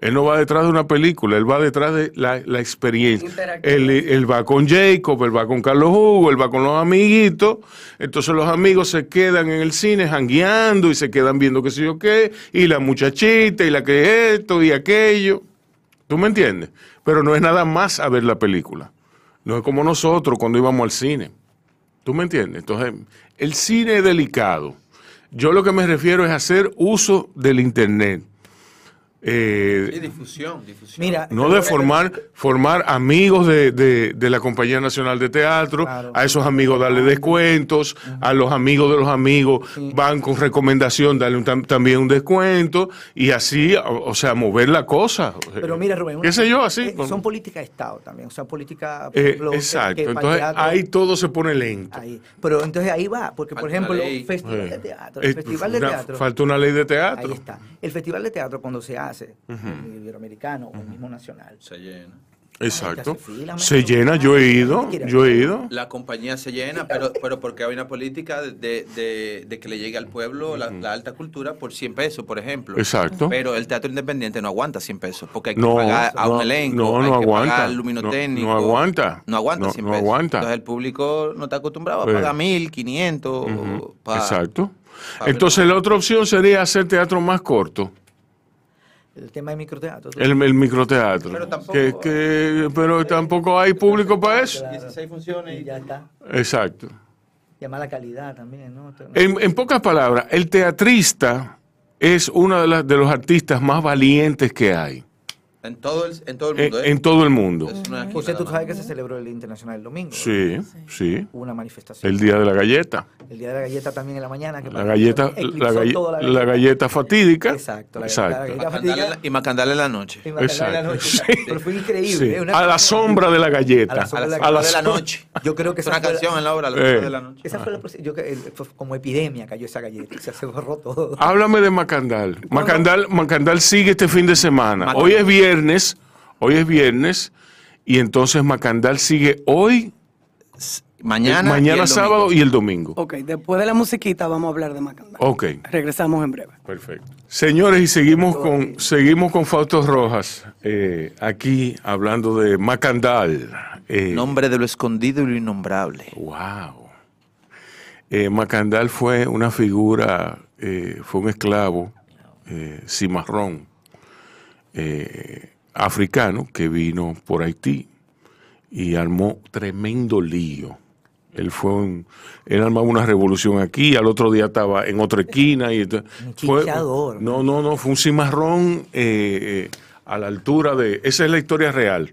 Él no va detrás de una película, él va detrás de la, la experiencia. Él va con Jacob, él va con Carlos Hugo, él va con los amiguitos. Entonces los amigos se quedan en el cine jangueando y se quedan viendo qué sé yo qué, y la muchachita, y la que esto y aquello. ¿Tú me entiendes? Pero no es nada más a ver la película. No es como nosotros cuando íbamos al cine. ¿Tú me entiendes? Entonces, el cine es delicado. Yo lo que me refiero es hacer uso del Internet. Eh, Sí, difusión, difusión. Mira, no de formar, formar amigos de, de- de la Compañía Nacional de Teatro, Claro. a esos amigos darle descuentos, a los amigos de los amigos van con recomendación, darle un tam- también un descuento, y así, o, o sea, mover la cosa. Pero mira, Rubén, ¿Qué sé yo? Así. eh, son políticas de Estado también, o sea, política. por eh, ejemplo, que- exacto. el Entonces, teatro- ahí todo se pone lento. ahí. Pero entonces ahí va, porque por ejemplo, ley. festival Eh, de teatro, eh, el festival de una- teatro. Falta una ley de Ahí teatro. está. El festival de teatro cuando se hace, el iberoamericano o el mismo nacional. Se llena. Exacto. Fila, Se llena, yo he ido, yo he ido. La compañía se llena, pero, pero porque hay una política de, de- de que le llegue al pueblo la, la alta cultura por 100 pesos, por ejemplo. Exacto. Pero el teatro independiente no aguanta 100 pesos, porque hay que No, pagar a no, un elenco, no, hay que aguanta. pagar No, luminotécnico. no aguanta. No aguanta No, 100 no pesos. aguanta. Entonces el público no está acostumbrado a Sí. pagar 1000, 500. pa- Exacto. Entonces la otra opción sería hacer teatro más corto, El tema de microteatro. el, el microteatro. Pero tampoco- Que- que- pero tampoco hay público para eso. Claro. 16 funciones Y ya está. Exacto. Llamar la calidad también, ¿no? En, en pocas palabras, el teatrista es uno de, las- de los artistas más valientes que hay En todo el, en todo el en, mundo. ¿eh? en todo el mundo. José, tú sabes que se celebró el Día Internacional el domingo. Sí, sí. Hubo una manifestación. El día de la galleta. El Día de la Galleta también en la mañana. que La galleta, eclipsó la, galle- toda la galleta fatídica. Exacto, la- Exacto. galleta- y Macandale en la noche. Y Macandale en la Exacto. noche. Sí. Pero fue increíble. Sí. ¿eh? A la sombra de la galleta. A la sombra A la, de a la de noche. Yo creo que es esa una fue la- canción en la obra, a la Eh. sombra de la noche. Esa fue la, yo, fue como epidemia cayó esa galleta. Se, se borró todo. Háblame de Macandal. Macandal, Macandal sigue este fin de semana. Hoy es viernes, hoy es viernes, y entonces Macandal sigue hoy. Mañana. Eh, mañana y el sábado domingo. y el domingo. Ok, después de la musiquita vamos a hablar de Macandal. Ok. Regresamos en breve. Perfecto. Señores, y seguimos con, seguimos con Fausto Rojas, eh, aquí hablando de Macandal. Eh, Nombre de lo escondido y lo innombrable. Wow. Eh, Macandal fue una figura, eh, fue un esclavo eh, cimarrón eh, africano que vino por Haití y armó tremendo lío. Él fue un, él armaba una revolución aquí, al otro día estaba en otra esquina y Un fue- no, no, no, fue un cimarrón eh, eh, a la altura de, esa es la historia real.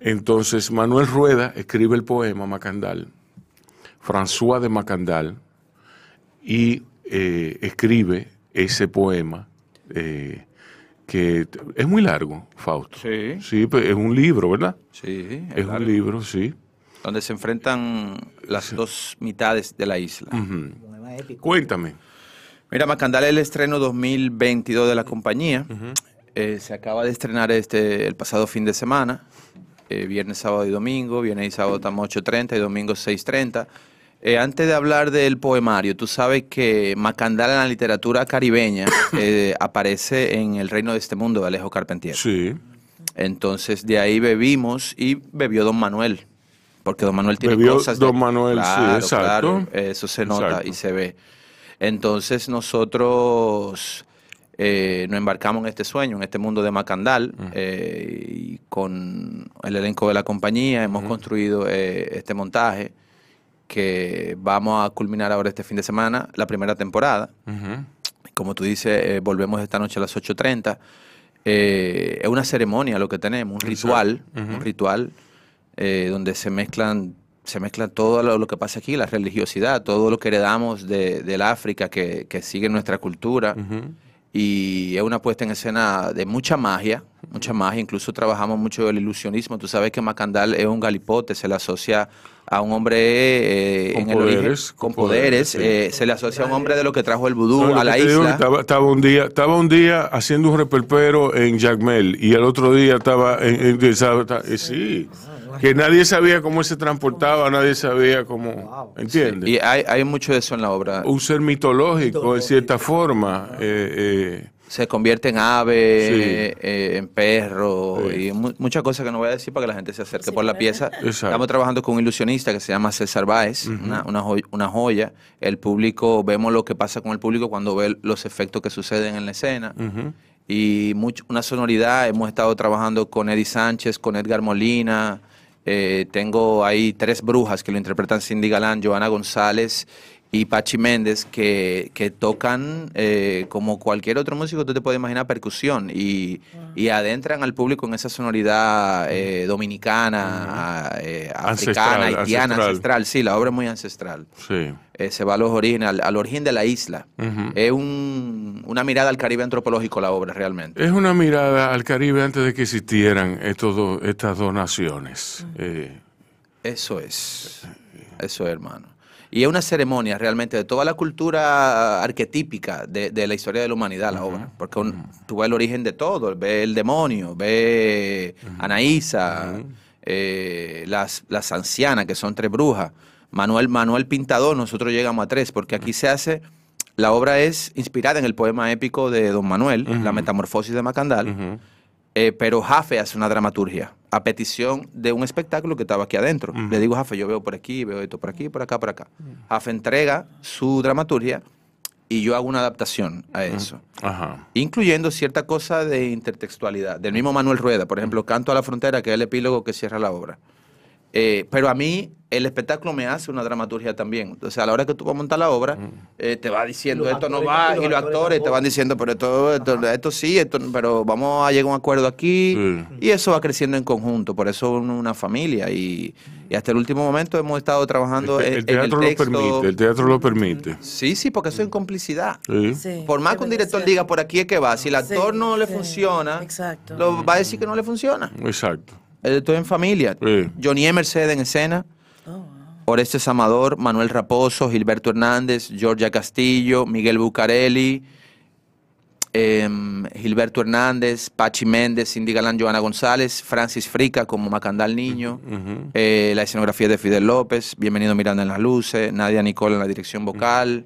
Entonces Manuel Rueda escribe el poema Macandal, François de Macandal, y eh, escribe ese poema eh, que es muy largo, Fausto. Sí. Sí, pues, es un libro, ¿verdad? Sí. Es un libro, sí. Donde se enfrentan las dos mitades de la isla. Cuéntame. Mira, Macandal es el estreno 2022 de la compañía. Eh, se acaba de estrenar este el pasado fin de semana. eh, viernes, sábado y domingo. Viernes y sábado estamos 8.30 y domingo 6.30. Eh, antes de hablar del poemario, tú sabes que Macandal en la literatura caribeña eh, aparece en El Reino de este Mundo de Alejo Carpentier. Sí. Entonces de ahí bebimos y bebió Don Manuel. Porque Don Manuel tiene Bebió cosas. de- Don Manuel, sí, Claro, exacto. claro, eso se nota Exacto. y se ve. Entonces nosotros eh, nos embarcamos en este sueño, en este mundo de Macandal, eh, y con el elenco de la compañía hemos construido eh, este montaje que vamos a culminar ahora este fin de semana, la primera temporada. Ujú. Como tú dices, eh, volvemos esta noche a las 8.30. Eh, es una ceremonia lo que tenemos, un ritual, un ritual eh, donde se mezclan, se mezcla todo lo, lo que pasa aquí, la religiosidad, todo lo que heredamos de, del África que, que sigue nuestra cultura. Y es una puesta en escena de mucha magia, mucha magia. Incluso trabajamos mucho el ilusionismo. Tú sabes que Macandal es un galipote, se le asocia a un hombre eh, Con en el origen- poderes, con con poderes, poderes. sí. eh, se le asocia a un hombre de lo que trajo el vudú No, a la isla. Estaba, estaba un día, estaba un día haciendo un reperpero en Jacmel y el otro día estaba en, en- eh, sí, que nadie sabía cómo se transportaba, nadie sabía cómo, ¿entiendes? Y hay, hay mucho de eso en la obra. un ser mitológico, en cierta forma. eh, eh, Se convierte en ave, Sí. eh, en perro Sí. y mu- muchas cosas que no voy a decir para que la gente se acerque Sí, por la pieza. Exacto. Estamos trabajando con un ilusionista que se llama César Báez, una, una joy- una joya. El público, vemos lo que pasa con el público cuando ve los efectos que suceden en la escena. y mucho, una sonoridad. Hemos estado trabajando con Eddie Sánchez, con Edgar Molina. Eh, tengo ahí tres brujas que lo interpretan Cindy Galán, Joana González y Pachi Méndez, que, que tocan eh, como cualquier otro músico, tú te puedes imaginar percusión y, y adentran al público en esa sonoridad eh, dominicana, eh, africana, Ancestral, haitiana, ancestral. ancestral. Sí, la obra es muy ancestral. Sí. Eh, se va a los orígenes, al, al origen de la isla. Es un- una mirada al Caribe antropológico la obra, realmente. Es una mirada al Caribe antes de que existieran estos dos- estas dos naciones. Eh, Eso es. Eso es, hermano. Y es una ceremonia realmente de toda la cultura arquetípica de, de la historia de la humanidad, la obra. Porque un- tú ves el origen de todo, ves el demonio, ves Anaísa, eh, las, las ancianas, que son tres brujas, Manuel, Manuel Pintador, nosotros llegamos a tres, porque aquí se hace, la obra es inspirada en el poema épico de Don Manuel, La Metamorfosis de Macandal. Eh, pero Jafe hace una dramaturgia a petición de un espectáculo que estaba aquí adentro. Le digo, Jafe, yo veo por aquí, veo esto por aquí, por acá, por acá. Jafe entrega su dramaturgia y yo hago una adaptación a eso, Ajá. incluyendo cierta cosa de intertextualidad. Del mismo Manuel Rueda, por ejemplo, Canto a la Frontera, que es el epílogo que cierra la obra. Eh, pero a mí el espectáculo me hace una dramaturgia también. O sea, a la hora que tú vas a montar la obra, eh, te va diciendo esto no va, los y los actores actores te van diciendo, pero esto, esto, esto sí, esto, pero vamos a llegar a un acuerdo aquí. Sí. Y eso va creciendo en conjunto, por eso es una familia. Y, y hasta el último momento hemos estado trabajando El, en, el en teatro lo texto. permite, el teatro lo permite. Sí, sí, porque eso es en complicidad. Sí. Sí, Por más que un director diga por aquí es que va, si el Sí, actor no le sí, funciona, exacto. lo va a decir que no le funciona. Exacto. Estoy en familia. Sí. Johnny Mercedes en escena. Oh, wow. Orestes Amador, Manuel Raposo, Gilberto Hernández, Georgia Castillo, Miguel Bucarelli. em, Gilberto Hernández, Pachi Méndez, Cindy Galán, Joana González, Francis Frica como Macandal Niño, eh, la escenografía de Fidel López, Bienvenido Miranda en las luces, Nadia Nicole en la dirección vocal,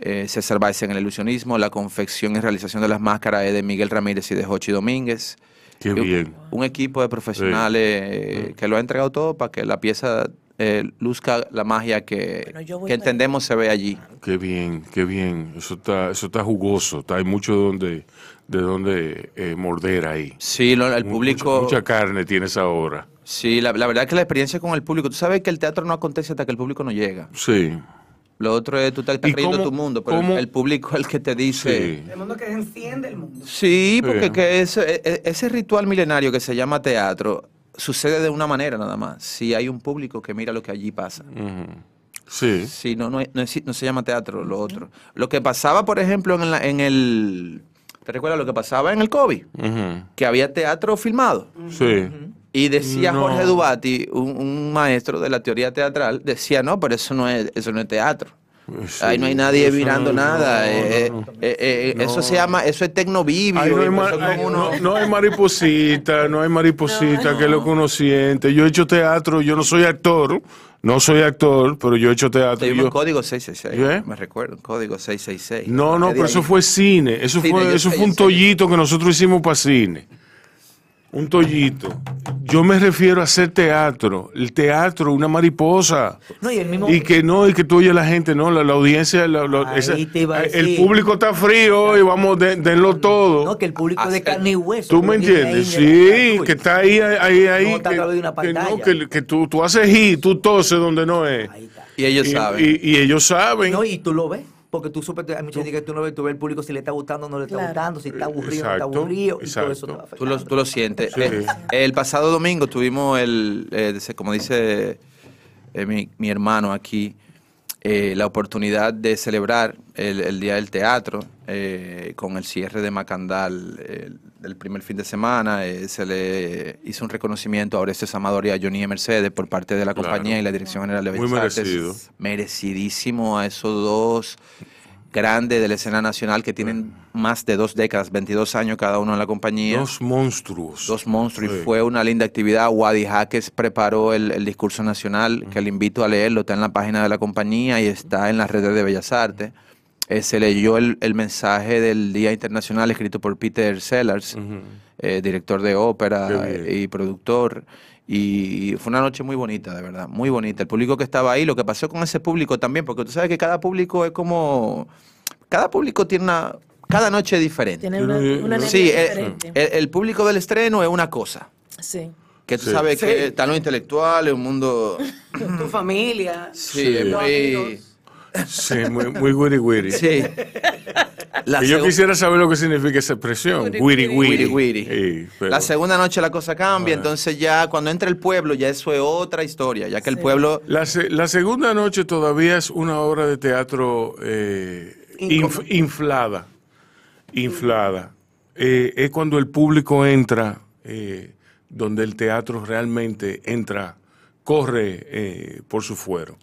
eh, César Baez en el ilusionismo, la confección y realización de las máscaras es de Miguel Ramírez y de Jochi Domínguez. Qué un- bien. Un equipo de profesionales eh, que lo ha entregado todo para que la pieza eh, luzca la magia que, entendemos se ve allí. Qué bien, qué bien. Eso está, eso está jugoso. Está, hay mucho donde, de donde eh, morder ahí. Sí, lo- el público... Mucha, mucha carne tienes ahora. Sí, la, la verdad es que la experiencia con el público, tú sabes que el teatro no acontece hasta que el público no llega. Sí. Lo otro es tú te estás ¿Y creyendo cómo- tu mundo, pero el- cómo- el público es el que te dice... Sí. El mundo que enciende el mundo. Sí, porque Sí. que ese, e- ese ritual milenario que se llama teatro sucede de una manera nada más. Si hay un público que mira lo que allí pasa. Sí. Sí, no, no, no, es- no se llama teatro lo otro. Lo que pasaba, por ejemplo, en, la- en el... ¿Te recuerdas lo que pasaba en el COVID? Que había teatro filmado. Sí. Y decía No. Jorge Dubati, un, un maestro de la teoría teatral, decía, no, pero eso no es, eso no es teatro. Sí. Ahí no hay nadie Eso mirando no- nada. no, eh, no, no. eh, eh, eh, Eso se llama, eso es tecnovivio. No, hay y ma- eso ay, como uno- no- no hay mariposita, no hay mariposita, que es lo que uno siente. Yo he hecho teatro, yo no soy actor, no soy actor, pero yo he hecho teatro. yo- código 666. ¿Eh? Me recuerdo, código 666. No, no, pero eso fue cine, eso Cine, fue, eso sé, fue un tollito que nosotros hicimos para cine. Un tollito. Yo me refiero a hacer teatro. El teatro, una mariposa. No, y el mismo- Y que no, y que tú oyes a la gente, no, la, la audiencia, la- la- esa- el público está frío y vamos, de- denlo todo. No, que el público Así- de carne y hueso. ¿Tú me entiendes? Sí, que está ahí, ahí, ahí. No que, que no, pantalla. que, que tú, tú haces y tú toses donde no es. Ahí está. Y ellos Y- saben. Y, y ellos saben. No, y tú lo ves. Porque tú supe, hay mucha gente que tú no ves, tú ves el público si le está gustando o no le está Claro. gustando, si está aburrido o no está aburrido, y todo eso te va Tú lo, afectando. tú lo sientes. Sí. Eh, el pasado domingo tuvimos el, eh, como dice eh, mi, mi hermano aquí, eh, la oportunidad de celebrar el, el Día del Teatro eh, con el cierre de Macandal eh, del primer fin de semana. eh, se le hizo un reconocimiento a Orestes Amador y a Johnny E. Mercedes por parte de la Claro. compañía y la Dirección General de Muy Bellas Artes. merecido. Merecidísimo a esos dos grandes de la escena nacional que tienen más de dos décadas, 22 años cada uno en la compañía. Dos monstruos. Dos monstruos Sí. y fue una linda actividad. Wadi Jaques preparó el, el discurso nacional, que le invito a leerlo, está en la página de la compañía y está en las redes de Bellas Artes. Eh, se leyó el, el mensaje del Día Internacional escrito por Peter Sellers, eh, director de ópera y productor. Y fue una noche muy bonita, de verdad, muy bonita. El público que estaba ahí, lo que pasó con ese público también, porque tú sabes que cada público es como... Cada público tiene una... Cada noche es diferente. Tiene una, una Sí, diferente. el, el público del estreno es una cosa. sí. Que tú Sí. sabes Sí. que están los intelectuales, un mundo. Tu familia. Sí, Sí. es Los muy. Sí, muy, muy witty. Sí. La, Y yo quisiera saber lo que significa esa expresión. Sí, pero- la segunda noche la cosa cambia, Ah. entonces ya cuando entra el pueblo, ya eso es otra historia, ya que el pueblo. La, se- la segunda noche todavía es una obra de teatro eh, inf- inflada. Inflada. Eh, es cuando el público entra, eh, donde el teatro realmente entra, corre eh, por su fuero.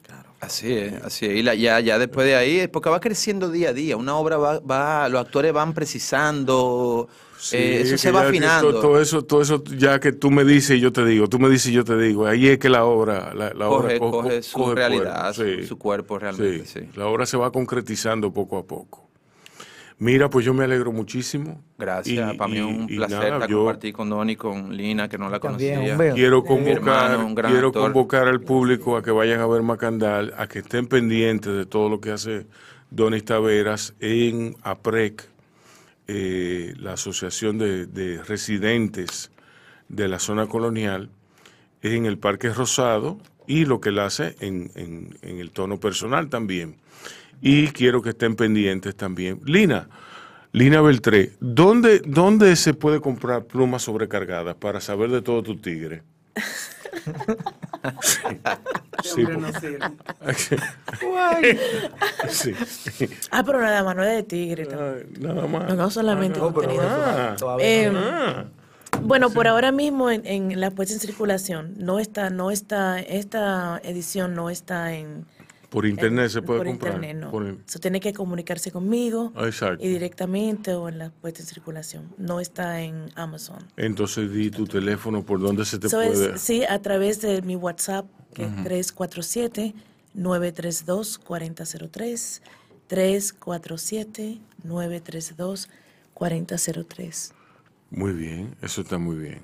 Así es, así es. Y la- ya, ya después de ahí, porque va creciendo día a día. Una obra va, va los actores van precisando, Sí, eh, eso se va afinando. to- Todo, eso, todo eso, ya que tú me dices y yo te digo, tú me dices y yo te digo, ahí es que la obra, la, la obra coge, co- coge co- su coge realidad, cuerpo. su, su cuerpo realmente, sí. La obra se va concretizando poco a poco. Mira, pues yo me alegro muchísimo. Gracias, Y- para mí es un y- y placer nada, estar yo compartir con Donny, con Lina, que no la conocía. Quiero convocar, hermano, un gran quiero actor. convocar al público a que vayan a ver Macandal, a que estén pendientes de todo lo que hace Donis Taveras en APREC, eh, la Asociación de, de Residentes de la Zona Colonial, en el Parque Rosado y lo que él hace en, en- en el tono personal también. Y quiero que estén pendientes también. Lina, Lina Beltré, ¿dónde, ¿dónde se puede comprar plumas sobrecargadas para saber de todo tu tigre? No sirve. Sí. Ah, pero nada más, no es de tigre. Ay, Nada más. No, no solamente Ah, no, contenido. ah, Eh, no. ah. Bueno, por ahora mismo en, en la puesta en circulación no está, no está, esta edición no está en Por internet se puede por comprar. internet no. Por in- So, tiene que comunicarse conmigo exacto. y directamente o en la puesta en circulación. No está en Amazon. Entonces di tu teléfono por donde se te So, es- puede. sí, a través de mi WhatsApp, que es 347-932-4003. 347-932-4003. Muy bien, eso está muy bien.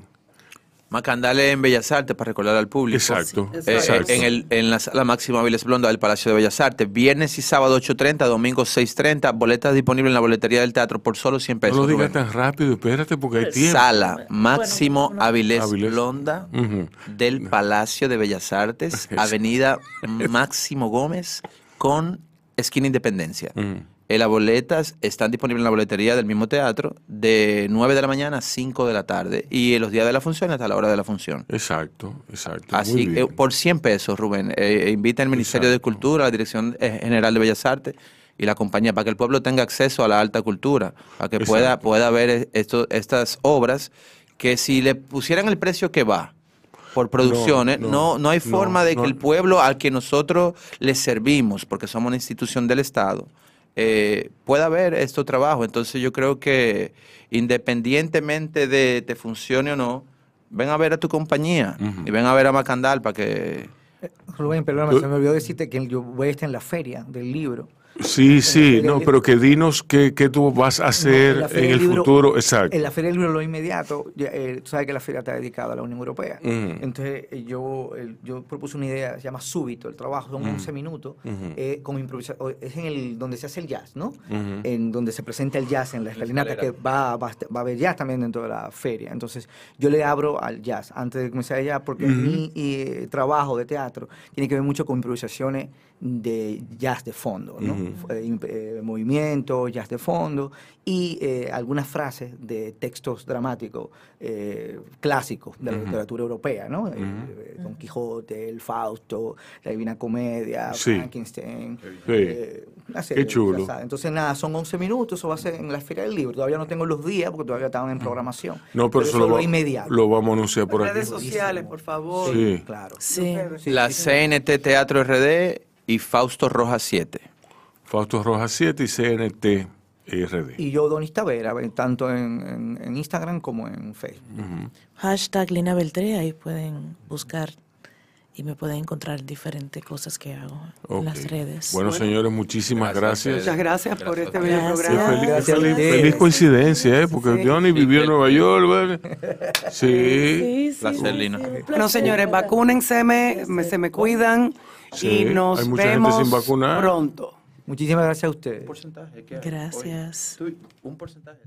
Macandale en Bellas Artes para recordar al público. Exacto, Eh, exacto. en, el, en la sala máxima Viles Blonda del Palacio de Bellas Artes. Viernes y sábado 8.30, domingo 6.30. Boletas disponibles en la boletería del teatro por solo 100 No pesos. lo digas tan rápido, espérate porque hay tiempo. Sala Máximo bueno, Avilés Avilés. Blonda del Palacio de Bellas Artes, Avenida Máximo Gómez con esquina Independencia. Ujú. Eh, las boletas están disponibles en la boletería del mismo teatro de 9 de la mañana a 5 de la tarde y en los días de la función hasta la hora de la función. Exacto, exacto. Así que por 100 pesos, Rubén, eh, invita al Ministerio de. Cultura, la Dirección eh, General de Bellas Artes y la compañía para que el pueblo tenga acceso a la alta cultura, para que pueda, Exacto. pueda ver eh, esto, estas obras que si le pusieran el precio que va por producciones, no, no, no, hay no, forma de que el pueblo al que nosotros le servimos, porque somos una institución del Estado, eh, pueda ver estos trabajos. Entonces yo creo que independientemente de te funcione o no, ven a ver a tu compañía y ven a ver a Macandal para que... Rubén, perdóname, se me olvidó decirte que yo voy a estar en la feria del libro. Sí, sí, no, pero que dinos qué, qué tú vas a hacer No, en el Libro- futuro. Exacto. En la Feria del Libro lo inmediato, ya, eh, tú sabes que la feria está dedicada a la Unión Europea. Ujú. Entonces eh, yo, yo propuse una idea, se llama Súbito, el trabajo, son 11 minutos, eh, con improvisación, es en el donde se hace el jazz, ¿no? En donde se presenta el jazz en la escalinata, que va, va, va a haber jazz también dentro de la feria. Entonces yo le abro al jazz antes de comenzar el jazz, porque mi eh, trabajo de teatro tiene que ver mucho con improvisaciones de jazz de fondo, ¿no? Eh, movimiento, jazz de fondo y eh, algunas frases de textos dramáticos eh, clásicos de la literatura europea, ¿no? Eh, eh, Don Quijote, El Fausto, La Divina Comedia, Sí. Frankenstein. Sí. eh, una serie Qué chulo. Entonces, nada, son 11 minutos, eso va a ser en la Feria del Libro. Todavía no tengo los días porque todavía estaban en programación. No, pero, eso eso lo, va- inmediato. lo vamos a anunciar por aquí. Redes sociales, por favor. Sí. Claro. Sí. La. CNT Teatro RD y Fausto Rojas 7. Fausto Rojas 7 y CNT RD. Y yo, Donis Tavera, tanto en, en- en Instagram como en Facebook. Hashtag Lina Beltré, ahí pueden buscar y me pueden encontrar diferentes cosas que hago en las redes. Bueno, señores, muchísimas gracias. Muchas gracias por este bello programa. feliz, Gracias a feliz- feliz coincidencia, ¿eh? Porque Sí. Johnny vivió en Nueva York, ¿vale? Sí. Sí, sí, Placer, sí, Lina. Bueno, señores, ¿verdad? vacúnense, me, me- se me cuidan Sí, y nos hay mucha gente vemos sin vacunar. pronto. Muchísimas gracias a ustedes. porcentaje? Gracias. Un porcentaje.